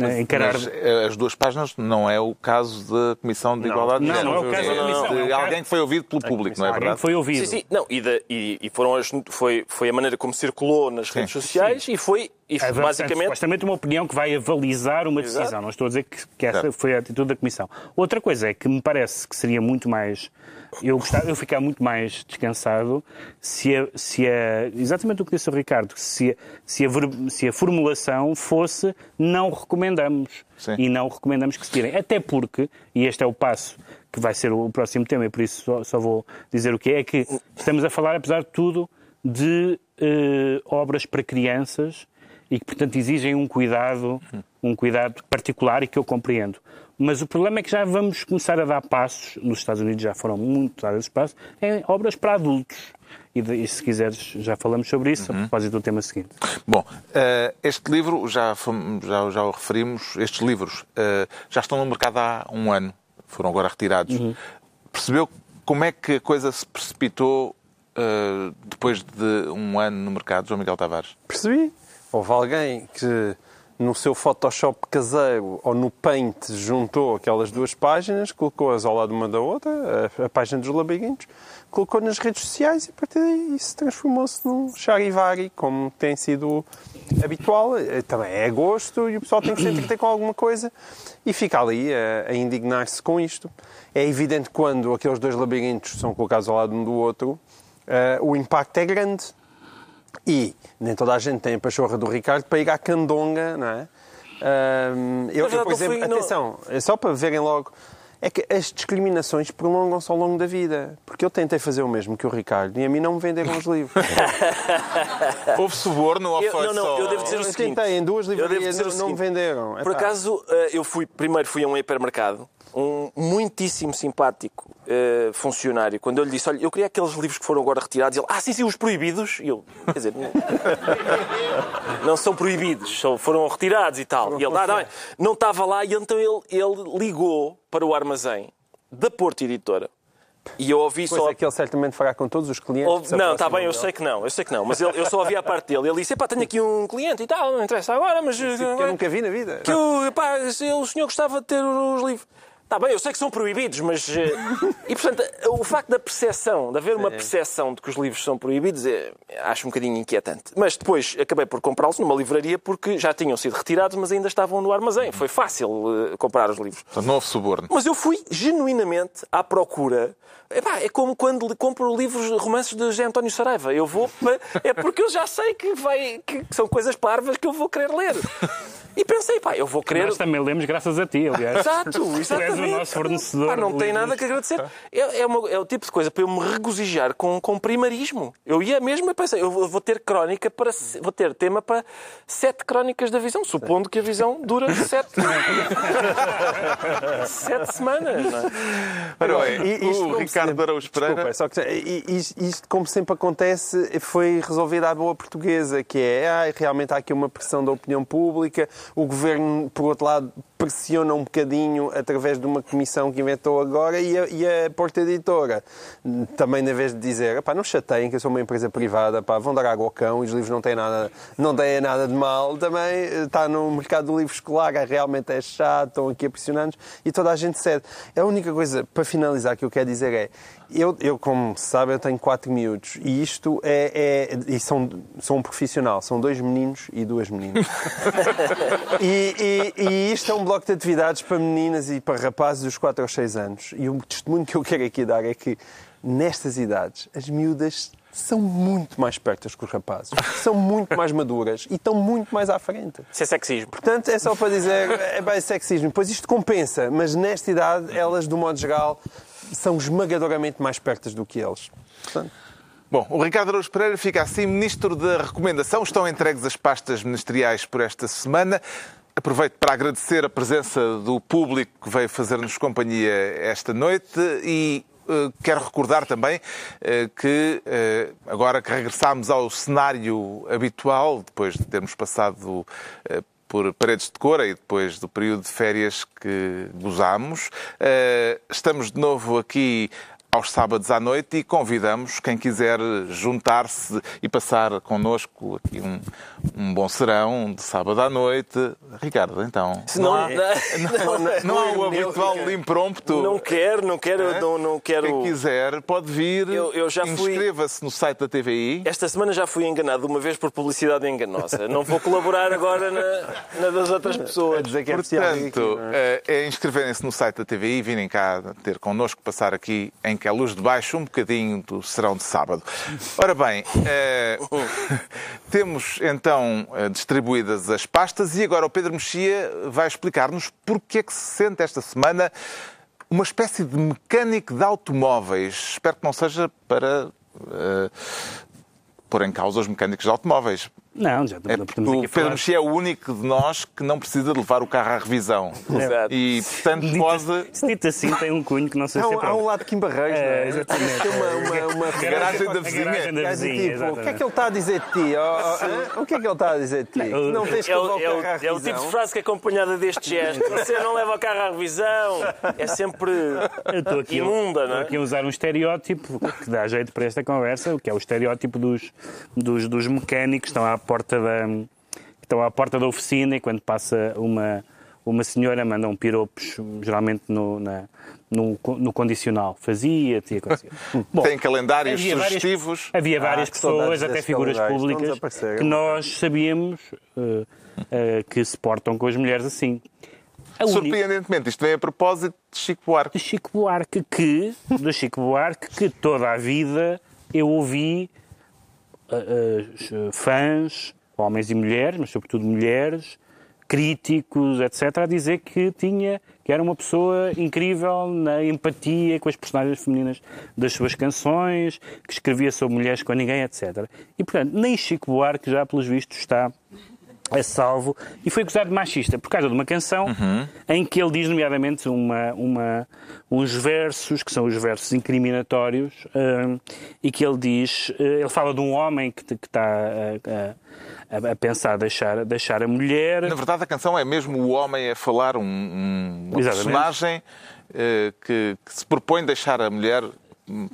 eh, encarar. Mas eh, as duas páginas não é o caso da Comissão de Igualdade de não, Género. não é o caso da Comissão, é caso- alguém que foi ouvido pelo público, não é alguém verdade? que foi ouvido. Sim, sim. Não, e, da- e- e foram as, foi, foi a maneira como circulou nas redes sociais e foi, e foi Avançando, basicamente supostamente uma opinião que vai avalizar uma decisão. Exato. Não estou a dizer que, que essa Certo. foi a atitude da Comissão. Outra coisa é que me parece que seria muito mais eu, gostava, eu ficar muito mais descansado se, a, se a, exatamente o que disse o Ricardo, se a, se a, se a formulação fosse não recomendamos Sim. e não recomendamos que se tirem. Até porque, e este é o passo que vai ser o próximo tema, e por isso só, só vou dizer o que é, é que estamos a falar, apesar de tudo, de eh, obras para crianças e que, portanto, exigem um cuidado, um cuidado particular e que eu compreendo. Mas o problema é que já vamos começar a dar passos, nos Estados Unidos já foram muito dados passos, em obras para adultos. E, de- e se quiseres, já falamos sobre isso, a propósito do tema seguinte. Bom, eh, este livro, já, já, já o referimos, estes livros eh, já estão no mercado há um ano, foram agora retirados. Percebeu como é que a coisa se precipitou eh, depois de um ano no mercado, João Miguel Tavares? Percebi. Houve alguém que no seu Photoshop caseiro ou no Paint juntou aquelas duas páginas, colocou-as ao lado uma da outra, a, a página dos labirintos, colocou nas redes sociais e a partir daí isso transformou-se num charivari, como tem sido habitual. Eh, Também é gosto e o pessoal tem que se entreter com alguma coisa e fica ali a, a indignar-se com isto. É evidente quando aqueles dois labirintos são colocados ao lado um do outro, eh, o impacto é grande. E nem toda a gente tem a pachorra do Ricardo para ir à candonga, não é? Eu, eu, por exemplo, atenção, é só para verem logo, é que as discriminações prolongam-se ao longo da vida. Porque eu tentei fazer o mesmo que o Ricardo e a mim não me venderam os livros. [laughs] Houve suborno ou Eu- foi não, não, só... eu devo dizer o eu seguinte. tentei em duas eu livrarias, não, não me venderam. Por Epá, acaso, eh, eu fui, primeiro fui a um hipermercado, um muitíssimo simpático eh, funcionário, quando eu lhe disse, olha, eu queria aqueles livros que foram agora retirados, ele, ah, sim, sim, os proibidos. E eu, quer dizer, não, [laughs] não são proibidos, foram retirados e tal. E ele, ah, não, é." não estava lá, e então ele, ele ligou para o armazém da Porto Editora. E eu ouvi só. é que ele certamente fará com todos os clientes. Se Não, está bem, eu sei que não, eu sei que não, mas ele- eu só ouvi a parte dele. Ele disse: pá, tenho aqui um cliente e tal, não interessa agora, mas. Que eu nunca vi na vida. que eu, pá, o senhor gostava de ter os livros. Está bem, eu sei que são proibidos, mas. eh, [laughs] E portanto, o facto da percepção, de haver uma percepção de que os livros são proibidos, é, acho um bocadinho inquietante. Mas depois acabei por comprá-los numa livraria porque já tinham sido retirados, mas ainda estavam no armazém. Foi fácil eh, comprar os livros. Portanto, não houve suborno. Mas eu fui genuinamente à procura. Epá, é como quando compro livros, romances de José António Saraiva. Eu vou. É porque eu já sei que, vai, que são coisas parvas que eu vou querer ler. [laughs] E pensei, pá, eu vou querer. Nós também lemos graças a ti, aliás. Exato, Tu és exatamente. o nosso fornecedor. Pá, não tem nada que agradecer. É, é, uma- é o tipo de coisa para eu me regozijar com, com primarismo. Eu ia mesmo e pensei, eu vou ter crónica para. Vou ter tema para sete crónicas da visão, supondo que a visão dura sete. [laughs] sete semanas. Não é? Ora bem, isto, o Ricardo sempre- Araújo Pereira... Desculpa, só que, isto, isto, como sempre acontece, foi resolvido à boa portuguesa, que é, ah, realmente há aqui uma pressão da opinião pública, o governo, por outro lado, pressiona um bocadinho através de uma comissão que inventou agora e a, e a Porta Editora também, na vez de dizer, pá, não chateiem que eu sou uma empresa privada, pá, vão dar água ao cão e os livros não têm nada, não têm nada de mal, também eh, está no mercado do livro escolar, ah, realmente é chato, estão aqui a pressionar-nos e toda a gente cede. A única coisa, para finalizar, que eu quero dizer é, eu, eu como se sabe, eu tenho quatro miúdos e isto é, é e são, sou um profissional, são dois meninos e duas meninas. [laughs] E, e- e isto é um bloco de atividades para meninas e para rapazes dos 4 aos 6 anos. E o testemunho que eu quero aqui dar é que, nestas idades, as miúdas são muito mais pertas que os rapazes. São muito mais maduras e estão muito mais à frente. Isso é sexismo. Portanto, é só para dizer, é bem sexismo. Pois isto compensa, mas nesta idade, elas, do modo geral, são esmagadoramente mais pertas do que eles. Portanto, Bom, o Ricardo Araújo Pereira fica assim Ministro da Recomendação. Estão entregues as pastas ministeriais por esta semana. Aproveito para agradecer a presença do público que veio fazer-nos companhia esta noite e eh, quero recordar também eh, que eh, agora que regressámos ao cenário habitual, depois de termos passado por Paredes de Cora e depois do período de férias que gozámos, estamos de novo aqui aos sábados à noite e convidamos quem quiser juntar-se e passar connosco aqui um, um bom serão de sábado à noite. Ricardo, então. Se não, há, [laughs] não, não, não há o habitual impromptu. não quero, não quero, não, não quero. Quem quiser pode vir, Eu- eu já fui- inscreva-se no site da TVI. Esta semana já fui enganado uma vez por publicidade enganosa. Não vou colaborar agora na, na das outras a pessoas. dizer que é aqui, Portanto, não é? é, é inscreverem-se no site da TVI, virem cá ter connosco, passar aqui em que é luz de baixo, um bocadinho do serão de sábado. Ora bem, eh, [laughs] temos então eh, distribuídas as pastas e agora o Pedro Mexia vai explicar-nos porque é que se sente esta semana uma espécie de mecânico de automóveis. Espero que não seja para eh, pôr em causa os mecânicos de automóveis. Não, já É o Pedro. Mexia é o único de nós que não precisa de levar o carro à revisão. Exato. E, portanto, Dito- pode... Se dito assim, tem um cunho que não sei Há se um, é há um lado de Kim Barreiros, não É, é? exatamente. Tem uma, uma, uma garagem da A vizinha. garagem da vizinha, tipo, o que é que ele está a dizer de ti? Oh, oh, o que é que ele está a dizer de ti? Não, Não tens que É levar o, é, o, carro à é o tipo de revisão? frase que é acompanhada deste gesto. Você não leva o carro à revisão. É sempre Eu estou aqui, imunda, não estou é? aqui a usar um estereótipo que dá jeito para esta conversa, que é o estereótipo dos, dos, dos mecânicos que estão à porta da que estão à porta da oficina e quando passa uma uma senhora mandam piropos geralmente no, na- no, no condicional. E acontecia. [laughs] Bom, Tem calendários havia várias- sugestivos. Havia várias saudades pessoas, até figuras públicas, que nós sabíamos eh, eh, que se portam com as mulheres assim. A Surpreendentemente, isto vem a propósito de Chico Buarque. de Chico Buarque que de Chico Buarque que toda a vida eu ouvi ah, ah, fãs, homens e mulheres, mas sobretudo mulheres, críticos, etc, a dizer que tinha que era uma pessoa incrível na empatia com as personagens femininas das suas canções, que escrevia sobre mulheres com ninguém, etc. E portanto, nem Chico Buarque já pelos vistos está a salvo e foi acusado de machista por causa de uma canção em que ele diz, nomeadamente, uma, uma, uns versos que são os versos incriminatórios hum, e que ele diz, eh, ele fala de um homem que, que está a, a- a pensar deixar, deixar a mulher. Na verdade, a canção é mesmo o homem a falar, um, um uma personagem eh, que, que se propõe deixar a mulher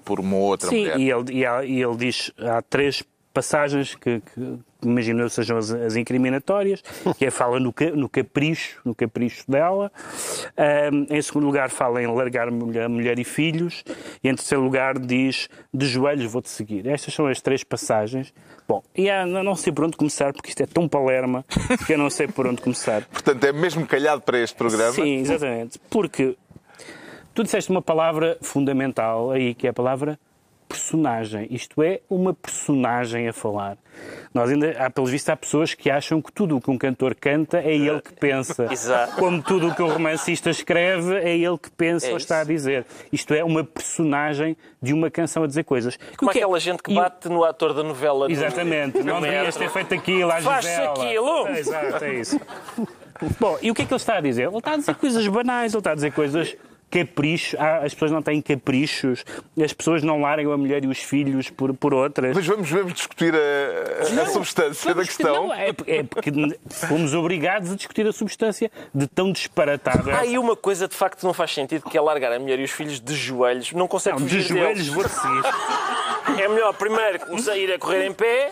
por uma outra Sim, mulher. e ele, e, há- e ele diz, há três passagens que, que imagino sejam as, as incriminatórias, que é fala no, no capricho, no capricho dela. Ahm, em segundo lugar fala em largar mulher, mulher e filhos. E em terceiro lugar diz, de joelhos vou-te seguir. Estas são as três passagens. Bom, e há, não sei por onde começar, porque isto é tão palerma que eu não sei por onde começar. [laughs] Portanto, é mesmo calhado para este programa. Sim, exatamente. Porque tu disseste uma palavra fundamental aí, que é a palavra personagem. Isto é uma personagem a falar. Nós ainda, há, pelos vistos, há pessoas que acham que tudo o que um cantor canta é ele que pensa. [laughs] Exato. Como tudo o que um romancista escreve é ele que pensa É ou está a dizer. Isto é uma personagem de uma canção a dizer coisas. Como é- aquela gente que e- bate no ator da novela. do- Exatamente. Não devias ter feito aquilo à Faz-se Gisela. aquilo. É, Exato, é isso. Bom, e o que é que ele está a dizer? Ele está a dizer coisas banais, ele está a dizer coisas caprichos. Ah, as pessoas não têm caprichos, as pessoas não largam a mulher e os filhos por, por outras. Mas vamos, vamos discutir a, a substância da Vamos- questão. Não, é, é porque fomos obrigados a discutir a substância de tão disparatado. Há aí uma coisa de facto não faz sentido, que é largar a mulher e os filhos de joelhos. Não consegue Não, de fugir joelhos deles. vou. [laughs] É melhor primeiro começar a correr em pé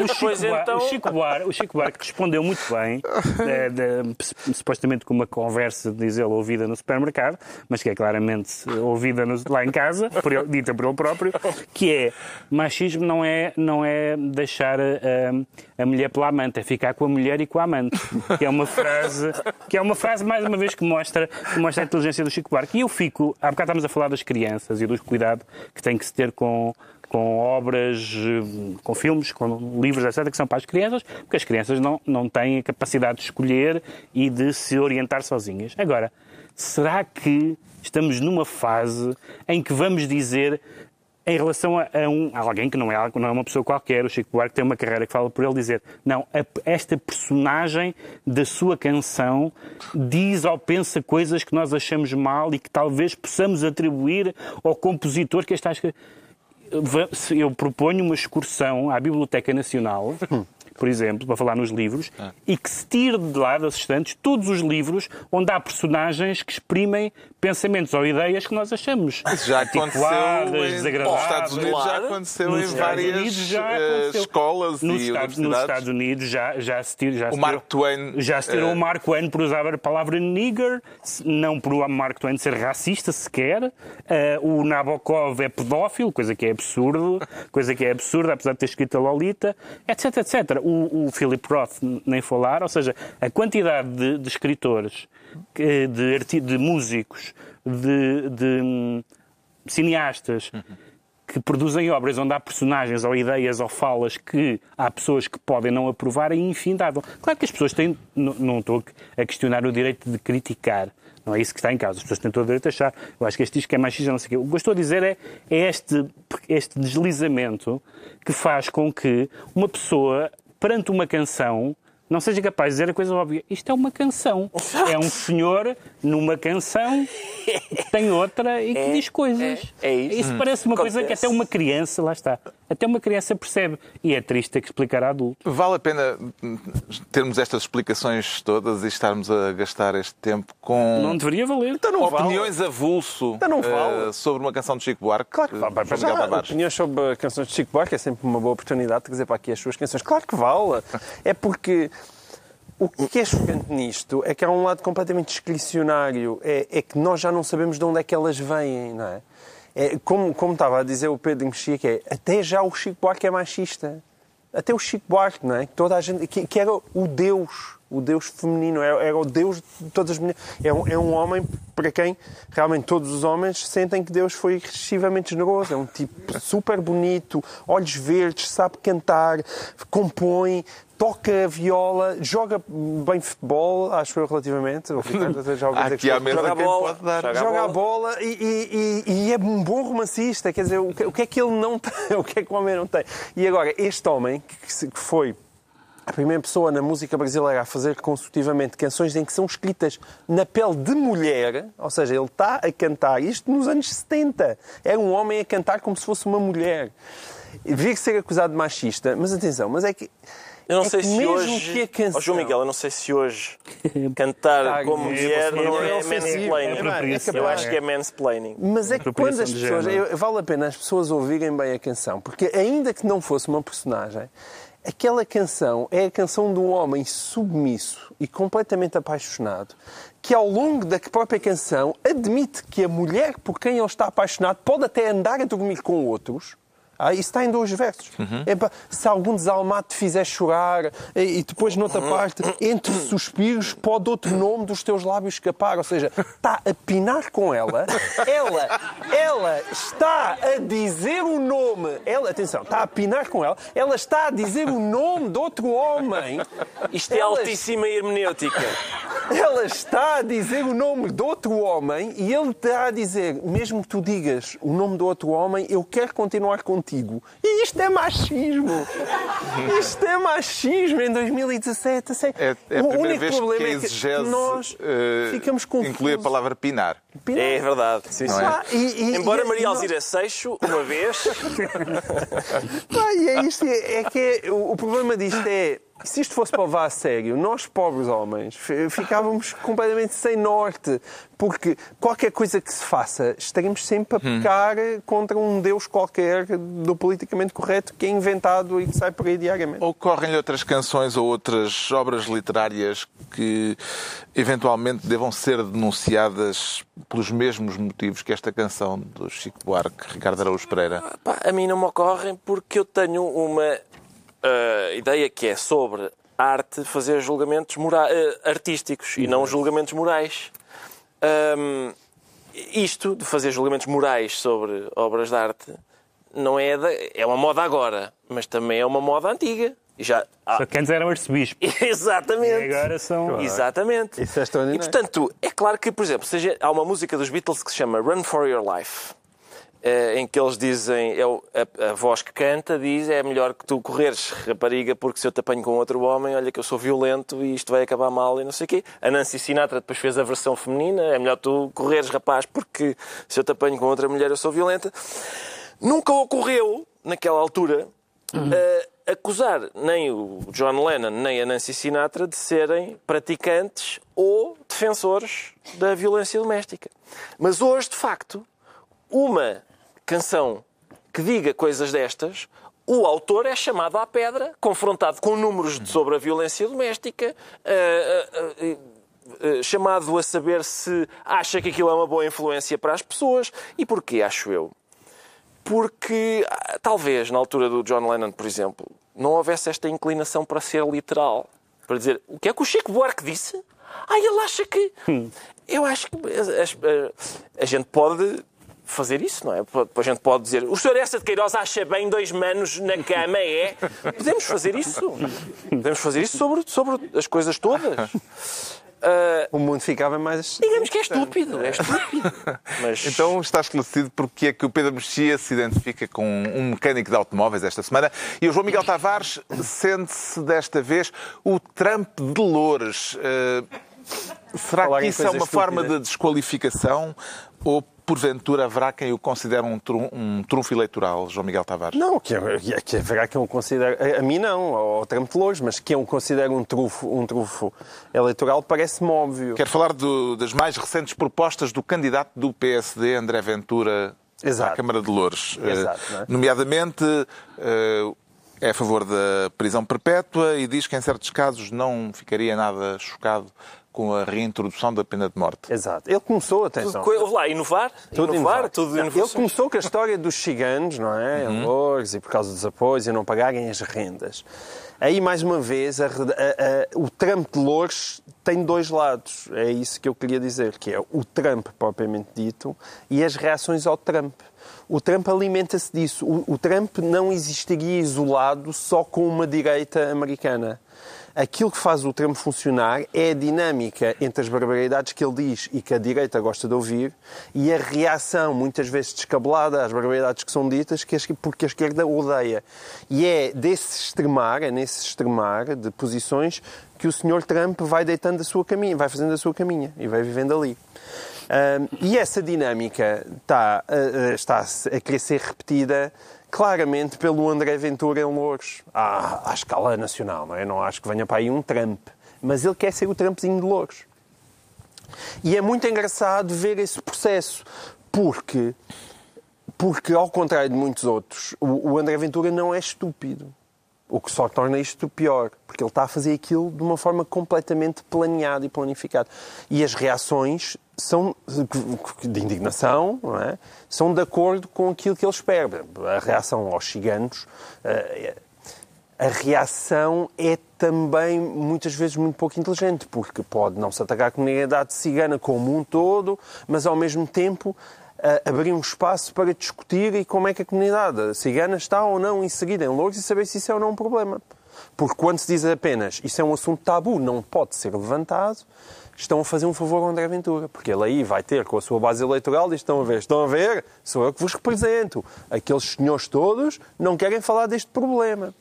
O depois Chico, então... o, Chico Buarque, o Chico Buarque respondeu muito bem, eh, de- supostamente com uma conversa, diz ele, ouvida no supermercado, mas que é claramente ouvida no- lá em casa, por ele- dita por ele próprio, que é machismo não é, não é deixar a, a mulher pela amante, é ficar com a mulher e com a amante. Que é uma frase, que é uma frase mais uma vez, que mostra, que mostra a inteligência do Chico Buarque. E eu fico, há bocado estávamos a falar das crianças e do cuidado que tem que se ter com com obras, eh, com filmes, com livros, etc., que são para as crianças, porque as crianças não, não têm a capacidade de escolher e de se orientar sozinhas. Agora, será que estamos numa fase em que vamos dizer, em relação a, um, a alguém que não é, não é uma pessoa qualquer, o Chico Buarque tem uma carreira que fala por ele, dizer, não, a- esta personagem da sua canção diz ou pensa coisas que nós achamos mal e que talvez possamos atribuir ao compositor que está a escrever eu proponho uma excursão à Biblioteca Nacional, por exemplo, para falar nos livros, e que se tire de lá das estantes todos os livros onde há personagens que exprimem pensamentos ou ideias que nós achamos Isso já aconteceu em- nos desagradáveis. Estados Unidos, já aconteceu Nos em Estados várias Unidos já eh, aconteceu. escolas nos e Estados, nos. Estados Unidos já, já se tira, já O se Mark tirou- Twain, já se tirou eh, o Mark Twain por usar a palavra nigger, não por o Mark Twain ser racista sequer. Eh, o Nabokov é pedófilo, coisa que é absurdo, coisa que é absurda, apesar de ter escrito a Lolita, etc, etc. O, o Philip Roth nem falar, ou seja, a quantidade de, de escritores, de, de músicos, de, de, hum, cineastas que produzem obras onde há personagens ou ideias ou falas que há pessoas que podem não aprovar é infindável. Claro que as pessoas têm, não, não estou a questionar o direito de criticar, não é isso que está em causa. As pessoas têm todo o direito de achar. Eu acho que este disco é machista, não sei o quê. O que eu estou a dizer é, é este, este deslizamento que faz com que uma pessoa, perante uma canção, não seja capaz de dizer a coisa óbvia. Isto é uma canção. É um senhor numa canção, tem outra e que É, diz coisas. é, é isso. Isso parece uma coisa que até uma criança, lá está, até uma criança percebe. E é triste ter que explicar a adulto. Vale a pena hum, termos estas explicações todas e estarmos a gastar este tempo com Não deveria valer. Então não vale. opiniões avulso Então não eh, vale. sobre uma canção de Chico Buarque? Claro que vale. João Já, Miguel Tavares. opiniões sobre canções de Chico Buarque é sempre uma boa oportunidade de trazer para aqui as suas canções. Claro que vale. É porque o que é chocante nisto é que há um lado completamente discricionário. É, é que nós já não sabemos de onde é que elas vêm, não é? é como, como estava a dizer o Pedro Mexia, que é até já o Chico Buarque é machista. Até o Chico Buarque, não é? Toda a gente, que, que era o Deus, o Deus feminino, era, era o Deus de todas as mulheres. É um, é um homem para quem realmente todos os homens sentem que Deus foi excessivamente generoso. É um tipo super bonito, olhos verdes, sabe cantar, compõe, toca viola, joga bem futebol, acho eu relativamente. O Ricardo até já ouvi dizer Aqui que joga a bola, pode dar. joga a joga a bola. e, e- e- e é um bom romancista. Quer dizer, o que, o que é que ele não [laughs] tem? O que é que o homem não tem? E agora, este homem, que, que foi a primeira pessoa na música brasileira a fazer consecutivamente canções em que são escritas na pele de mulher, ou seja, ele está a cantar isto nos anos 70. Era um homem a cantar como se fosse uma mulher. Vir ser acusado de machista, mas atenção, mas é que. Eu não é sei que se mesmo hoje. Que a canção... Ó, João Miguel, eu não sei se hoje [laughs] cantar Ah, como é, mulher é, não é é mansplaining. é. Eu acho que é mansplaining. Mas é que quando as pessoas. vale a pena as pessoas ouvirem bem a canção, porque ainda que não fosse uma personagem, aquela canção é a canção de um homem submisso e completamente apaixonado, que ao longo da própria canção admite que a mulher por quem ele está apaixonado pode até andar a dormir com outros. Ah, isso está em dois versos. Epá, se algum desalmado te fizer chorar e e depois, noutra parte, entre suspiros, pode outro nome dos teus lábios escapar. Ou seja, está a pinar com ela. Ela, ela está a dizer o nome. Ela, atenção, está a pinar com ela. Ela está a dizer o nome de outro homem. Isto é Ela- altíssima hermenêutica. ela está a dizer o nome de outro homem e ele está a dizer, mesmo que tu digas o nome do outro homem, eu quero continuar contigo. E isto é machismo. Isto é machismo em 2017. assim. É, é a o primeira único vez que problema é que nós eh, ficamos confusos. inclui a palavra pinar. É verdade. Sim, sim. Ah, e- e- Embora e- Maria Alzira Seixo, uma vez, [laughs] Pá, e é isto, é, é que é- o, o problema disto é, se isto fosse para levar a sério, nós pobres homens ficávamos [laughs] completamente sem norte, porque qualquer coisa que se faça, estaremos sempre a pecar contra um Deus qualquer do politicamente correto que é inventado e que sai por aí diariamente. Ocorrem-lhe outras canções ou outras obras literárias que eventualmente devam ser denunciadas pelos mesmos motivos que esta canção do Chico Buarque, Ricardo Araújo Pereira? a mim não me ocorrem porque eu tenho uma ah, ideia que é sobre arte fazer julgamentos mora- ah, artísticos e não julgamentos morais. Ahm, isto de fazer julgamentos morais sobre obras de arte não é da- é uma moda agora, mas também é uma moda antiga. E Já, ah, Só que antes eram arcebispo. [laughs] exatamente. E agora são. Exatamente. Isso é extraordinário. E portanto, é claro que, por exemplo, seja, há uma música dos Beatles que se chama Run for Your Life, em que eles dizem, é o- a, a voz que canta diz é melhor que tu correres, rapariga, porque se eu te apanho com outro homem, olha que eu sou violento e isto vai acabar mal e não sei o quê. A Nancy Sinatra depois fez a versão feminina, é melhor tu correres, rapaz, porque se eu te apanho com outra mulher eu sou violenta. Nunca ocorreu, naquela altura, eh, acusar nem o John Lennon nem a Nancy Sinatra de serem praticantes ou defensores da violência doméstica. Mas hoje, de facto, uma canção que diga coisas destas, o autor é chamado à pedra, confrontado com números sobre a violência doméstica, eh, eh, eh, eh, chamado a saber se acha que aquilo é uma boa influência para as pessoas. E porquê, acho eu? porque ah, talvez na altura do John Lennon, por exemplo, não houvesse esta inclinação para ser literal. Para dizer, o que é que o Chico Buarque disse? Ah, ele acha que... Eu acho que as- as- a, gente pode fazer isso, não é? A gente pode dizer, o senhor Essa de Queiroz acha bem dois manos na cama, é? Podemos fazer isso. Podemos fazer isso sobre, sobre as coisas todas. Uh, o mundo ficava mais. Digamos que é estúpido, é estúpido. Mas... Então está esclarecido porque é que o Pedro Mexia se identifica com um mecânico de automóveis esta semana e o João Miguel Tavares sente-se desta vez o Trump de Loures. Uh, será Falar que isso é uma estúpida. forma de desqualificação ou porventura haverá quem o considere um, trum, um trunfo eleitoral, João Miguel Tavares? Não, que, que haverá quem o considere, a, mim não, ao Trump de longe, mas quem o considere um trunfo, um trunfo eleitoral parece-me óbvio. Quero falar do, das mais recentes propostas do candidato do PSD, André Ventura, Exato. à Câmara de Louros. Exato, é? Nomeadamente, uh, é a favor da prisão perpétua e diz que em certos casos não ficaria nada chocado com a reintrodução da pena de morte. Exato. Ele começou, atenção. Tudo, lá, inovar, tudo inovar, inovar. tudo Ele começou com a história dos ciganos, não é? Uhum. Lourdes, e por causa dos apoios e não pagarem as rendas. Aí, mais uma vez, a, a, a, o Trump de Lourdes tem dois lados. É isso que eu queria dizer, que é o Trump propriamente dito e as reações ao Trump. O Trump alimenta-se disso. O, o Trump não existiria isolado só com uma direita americana aquilo que faz o Trump funcionar é a dinâmica entre as barbaridades que ele diz e que a direita gosta de ouvir e a reação, muitas vezes descabelada, às barbaridades que são ditas, porque a esquerda odeia. E é desse extremar, é nesse extremar de posições que o senhor Trump vai deitando a sua caminha, vai fazendo a sua caminha e vai vivendo ali. Um, e essa dinâmica está, uh, está a querer ser repetida claramente pelo André Ventura em Louros, à, à escala nacional. Não, é? não acho que venha para aí um Trump, mas ele quer ser o Trumpzinho de Louros. E é muito engraçado ver esse processo, porque, porque ao contrário de muitos outros, o, o André Ventura não é estúpido. O que só torna isto pior, porque ele está a fazer aquilo de uma forma completamente planeada e planificada. E as reações são de indignação, é? são de acordo com aquilo que ele espera. A reação aos ciganos, eh, a reação é também muitas vezes muito pouco inteligente, porque pode não se atacar a comunidade cigana como um todo, mas ao mesmo tempo abrir um espaço para discutir e como é que a comunidade cigana está ou não inserida em Lourdes e saber se isso é ou não um problema. Porque quando se diz apenas isso é um assunto tabu, não pode ser levantado, estão a fazer um favor ao André Ventura, porque ele aí vai ter com a sua base eleitoral e estão a ver, estão a ver, sou eu que vos represento. Aqueles senhores todos não querem falar deste problema.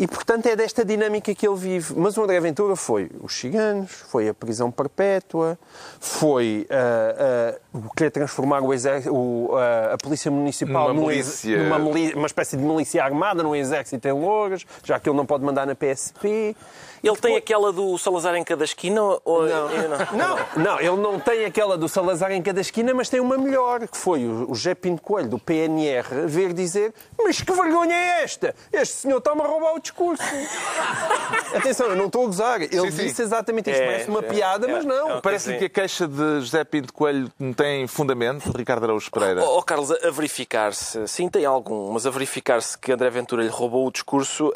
E, portanto, é desta dinâmica que ele vive. Mas o André Ventura foi os ciganos, foi a prisão perpétua, foi uh, uh, querer transformar o exército, uh, a polícia municipal numa, milícia. numa uma espécie de milícia armada, num exército em Louras, já que ele não pode mandar na PSP. Ele tem aquela do Salazar em cada esquina? Ou... Não. não. não, não, ele não tem aquela do Salazar em cada esquina, mas tem uma melhor, que foi o José Pinto Coelho, do PNR, ver dizer mas que vergonha é esta? Este senhor está-me a roubar o discurso. [laughs] Atenção, eu não estou a gozar. Ele sim, disse sim. exatamente isto. É, Parece uma é, piada, é, mas não. É, Parece que a queixa de José Pinto Coelho não tem fundamento, Ricardo Araújo Pereira. Oh, oh Carlos, a verificar-se, sim tem algum, mas a verificar-se que André Ventura lhe roubou o discurso,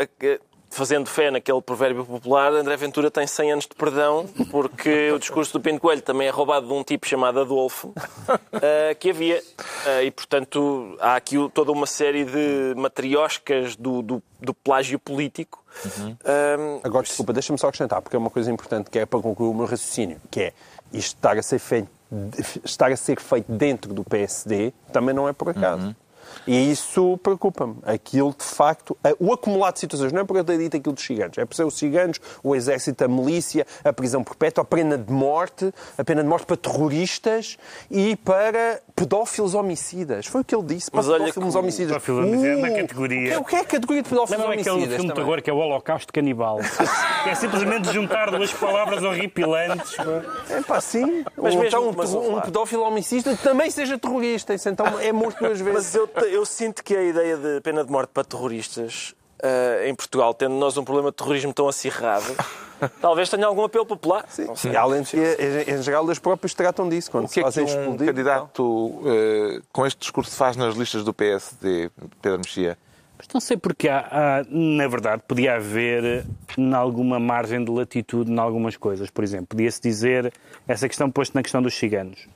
fazendo fé naquele provérbio popular, André Ventura tem 100 anos de perdão, porque [laughs] o discurso do Pinto Coelho também é roubado de um tipo chamado Adolfo, uh, [laughs] que havia. Uh, e, portanto, há aqui toda uma série de matrioscas do, do, do plágio político. Uhum. Uh, Agora, desculpa, deixa-me só acrescentar, porque é uma coisa importante que é para concluir o meu raciocínio, que é isto estar a ser feito, estar a ser feito dentro do PSD também não é por acaso. Uhum. E isso preocupa-me. Aquilo, de facto, o acumulado de situações, não é por eu ter dito aquilo dos ciganos, é por ser os ciganos, o exército, a milícia, a prisão perpétua, a pena de morte, a pena de morte para terroristas e para pedófilos homicidas. Foi o que ele disse. Mas olha pedófilos homicidas. Pedófilos homicidas uh, na categoria. O que é a categoria de pedófilos não, não homicidas? Não é aquele filme de terror que é o Holocausto Canibal. é simplesmente juntar duas palavras horripilantes. É pá, sim. Mas Ou então mas, um, um pedófilo homicida também seja terrorista. Isso então é morto duas vezes. Mas eu, sinto que a ideia de pena de morte para terroristas uh, em Portugal, tendo nós um problema de terrorismo tão acirrado, [laughs] talvez tenha algum apelo popular. Sim. Sim. Além de, em geral, os próprios tratam disso. Quando o que é que um explodir, candidato uh, com este discurso faz nas listas do PSD, Pedro Mexia? Mas não sei porque há, há, na verdade, podia haver em alguma margem de latitude em algumas coisas. Por exemplo, podia-se dizer essa questão posta na questão dos ciganos.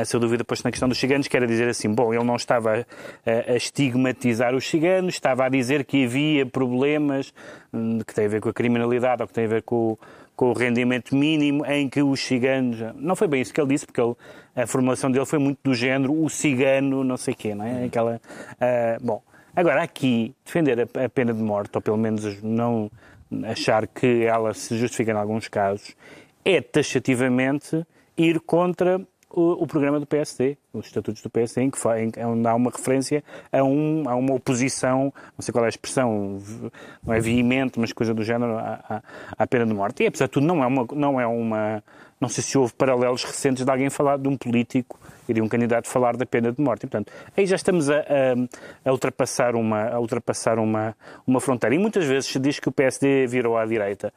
A sua dúvida posta na questão dos ciganos, que era dizer assim, bom, ele não estava a, a estigmatizar os ciganos, estava a dizer que havia problemas hum, que têm a ver com a criminalidade ou que têm a ver com, com o rendimento mínimo em que os ciganos... Não foi bem isso que ele disse, porque ele, a formulação dele foi muito do género o cigano não sei quê, não é? Aquela... Uh, bom, agora aqui, defender a, a pena de morte, ou pelo menos não achar que ela se justifica em alguns casos, é taxativamente ir contra o, o, programa do PSD, os estatutos do PSD, em que, em, onde há uma referência a, um, a, uma oposição, não sei qual é a expressão, não é veemente, mas coisa do género, à, à pena de morte. E apesar de tudo, não é uma, não é uma, não sei se houve paralelos recentes de alguém falar de um político e de um candidato falar da pena de morte. E, portanto, aí já estamos a, a, a, ultrapassar, uma, a ultrapassar uma, uma fronteira. E muitas vezes se diz que o PSD virou à direita.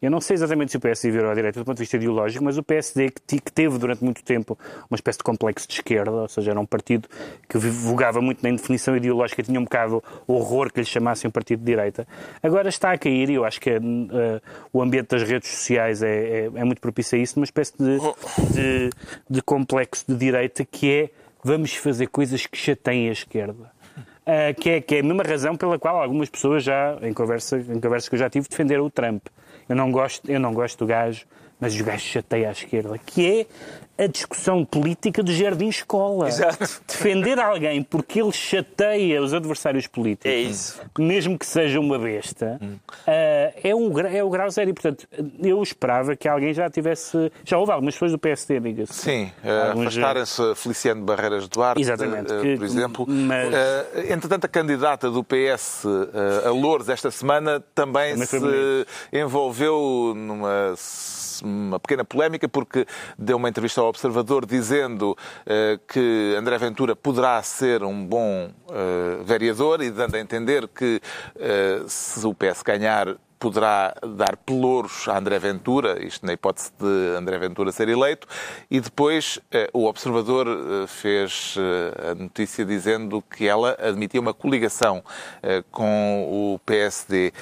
Eu não sei exatamente se o PSD virou à direita do ponto de vista ideológico, mas o PSD, que, que teve durante muito tempo uma espécie de complexo de esquerda, ou seja, era um partido que vogava muito na indefinição ideológica, tinha um bocado horror que lhe chamassem um partido de direita, agora está a cair e eu acho que uh, o ambiente das redes sociais é, é, é muito propício a isso, uma espécie de, de, de complexo de direita que é vamos fazer coisas que chateiem a esquerda. Uh, que, é, que é a mesma razão pela qual algumas pessoas já, em, conversa, em conversas que eu já tive, defenderam o Trump. Eu não gosto, eu não gosto do gajo, mas os gajos chateiam à esquerda, que é a discussão política do jardim-escola. Exato. Defender alguém porque ele chateia os adversários políticos, é isso. mesmo que seja uma besta, hum. uh, é, um, é o grau zero. E, portanto, eu esperava que alguém já tivesse... Já houve algumas pessoas do PSD, diga-se. Sim, uh, afastarem-se Feliciano Barreiras Duarte, Exatamente, que, por exemplo. Mas... Entretanto, a candidata do PS a Lourdes esta semana também se envolveu numa uma pequena polémica porque deu uma entrevista ao Observador dizendo uh, que André Ventura poderá ser um bom uh, vereador e dando a entender que uh, se o PS ganhar poderá dar pelouros a André Ventura, isto na hipótese de André Ventura ser eleito, e depois o Observador fez a notícia dizendo que ela admitia uma coligação com o PSD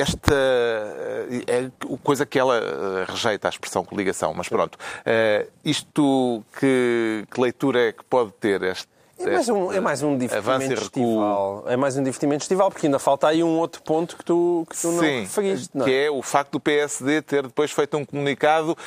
esta eh, é coisa que ela eh, rejeita a expressão coligação, mas pronto. Uh, isto que, que, leitura é que pode ter este, é mais, um, é mais um divertimento estival. É mais um divertimento estival, porque ainda falta aí um outro ponto que tu, que tu Sim, não referiste. Não é? que é o facto do PSD ter depois feito um comunicado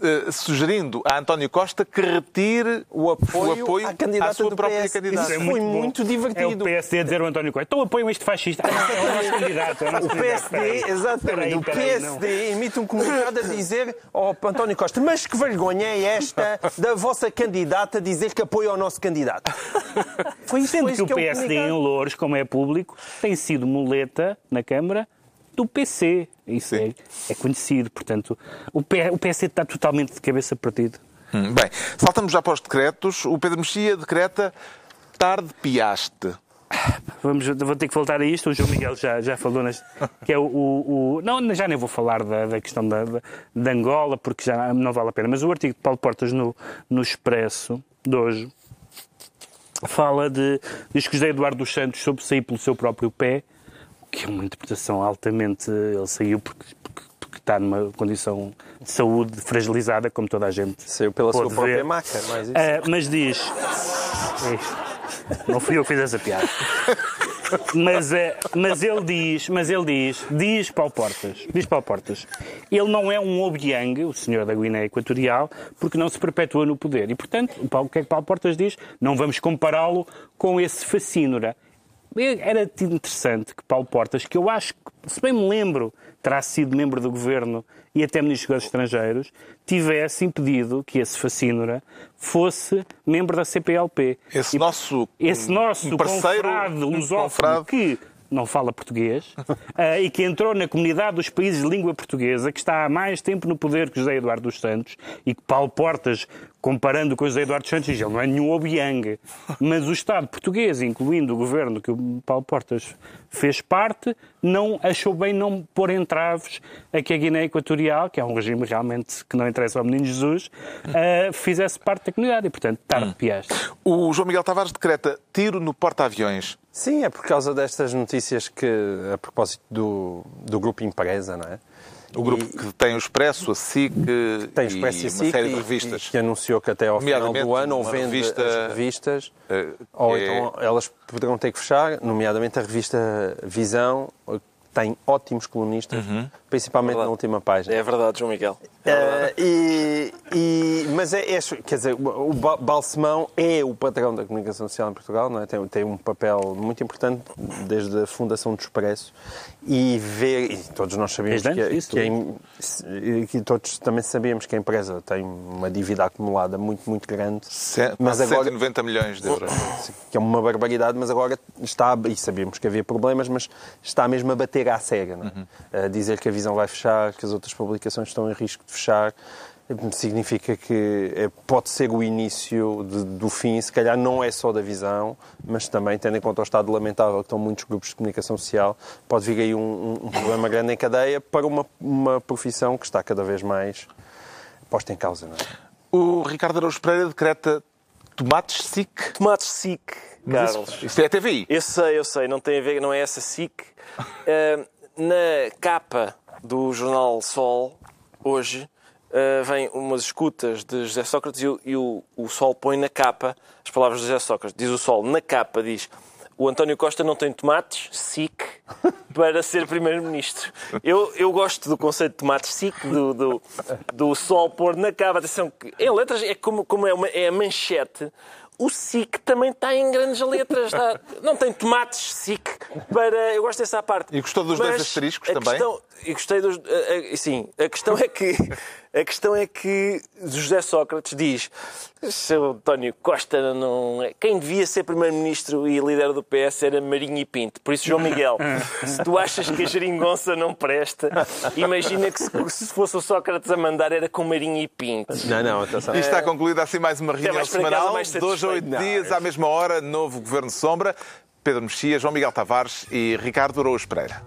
uh, sugerindo a António Costa que retire o apoio, o apoio à, candidata à sua própria PS. candidata. Isso é foi muito, muito divertido. É o PSD a dizer ao António Costa, então apoiam este fascista. [laughs] É o nosso candidato. É o, nosso o PSD, exatamente, o PSD emite um comunicado a dizer ao António Costa, mas que vergonha é esta da vossa candidata dizer que apoia o nosso candidato? [laughs] Foi isso Sendo foi que, que o PSD em Louros, como é público, tem sido muleta na Câmara do PC. Isso é, é, conhecido. Portanto, o, P, o PC está totalmente de cabeça partida. Hum, bem, saltamos já para os decretos. O Pedro Mexia decreta tarde piaste. Vamos, vou ter que voltar a isto. O João Miguel já, já falou, neste, que é o, o, o, Não, já nem vou falar da, da questão da, da, da, Angola, porque já não vale a pena. Mas o artigo de Paulo Portas no, no Expresso de hoje fala de. Diz que José Eduardo dos Santos soube sair pelo seu próprio pé que é uma interpretação altamente. Ele saiu porque, porque, porque, está numa condição de saúde fragilizada, como toda a gente. Saiu pela sua ver. própria maca, mas isso. Uh, mas diz. Não fui eu que fiz essa piada. Mas, é, mas ele diz, mas ele diz, diz Paulo Portas, diz Paulo Portas, ele não é um Obiang, o senhor da Guiné Equatorial, porque não se perpetua no poder. E, portanto, o que é que Paulo Portas diz? Não vamos compará-lo com esse facínora. Era interessante que Paulo Portas, que eu acho que, se bem me lembro, terá sido membro do governo e até ministro dos Estrangeiros, tivesse impedido que esse facínora fosse membro da CPLP. Esse e, nosso, esse nosso parceiro confrade lusófono que não fala português, uh, [laughs] e que entrou na comunidade dos países de língua portuguesa, que está há mais tempo no poder que José Eduardo dos Santos, e que Paulo Portas, comparando com José Eduardo dos Santos, diz ele não é nenhum Obiang. Mas o Estado português, incluindo o governo que o Paulo Portas fez parte, não achou bem não pôr entraves a que a Guiné Equatorial, que é um regime realmente que não interessa ao menino Jesus, uh, fizesse parte da comunidade. E, portanto, tarde hum. piaste. O João Miguel Tavares decreta tiro no porta-aviões Sim, é por causa destas notícias que, a propósito do, do grupo Empresa, não é? O grupo que tem o Expresso, a SIC Tem e Expresso e uma SIC série de e- revistas. e que anunciou que até ao final do ano ou uma vende revista, as revistas, eh, ou é- então elas poderão ter que fechar, nomeadamente a revista Visão, tem ótimos colunistas, Uhum. principalmente Verdade. na última página. É verdade, João Miguel. Eh, e, e- mas é, é- quer dizer, o Ba- Balsemão é o patrão da comunicação social em Portugal, não é? tem, tem um papel muito importante desde a fundação do Expresso e ver, e todos nós sabemos Desde que, que, que todos também sabemos que a empresa tem uma dívida acumulada muito, muito grande, Ce- mas agora 190 milhões de euros. [coughs] que é uma barbaridade, mas agora está, e sabíamos que havia problemas, mas está mesmo a bater à cega, não é? A dizer que a visão vai fechar, que as outras publicações estão em risco de fechar, significa que eh, pode ser o início de- do fim, se calhar não é só da visão, mas também, tendo em conta o estado lamentável que estão muitos grupos de comunicação social, pode vir aí um, um- um problema grande em cadeia para uma, uma profissão que está cada vez mais posta em causa, não é? O Ricardo Araújo Pereira decreta tomates SIC. Tomates SIC, Carlos. Isso, é a TVI. Eu sei, eu sei, não tem a ver, não é essa SIC. Eh, na capa do jornal Sol, hoje, eh, vem umas escutas de José Sócrates e, o, e o- o Sol põe na capa as palavras de José Sócrates. Diz o Sol, na capa, diz o António Costa não tem tomates, SIC, para ser Primeiro-Ministro. Eu, eu gosto do conceito de tomates SIC, do, do, do Sol pôr na capa. Atenção, em letras é como, como é, uma, é a manchete. O SIC também está em grandes letras. não tem tomates SIC para. Eu gosto dessa parte. E gostou dos dois Mas asteriscos a também? questão- e gostei dos. a- a- sim, a questão é que. A questão é que José Sócrates diz: Seu António Costa não é. Quem devia ser Primeiro-Ministro e líder do PS era Marinho e Pinto. Por isso, João Miguel, [laughs] se tu achas que a geringonça não presta, imagina que se, se fosse o Sócrates a mandar era com Marinho e Pinto. Não, não, atenção. E está concluída assim mais uma reunião mais para casa, semanal. hoje a oito dias, à mesma hora, novo Governo Sombra. Pedro Mexia, João Miguel Tavares e Ricardo Araújo Pereira.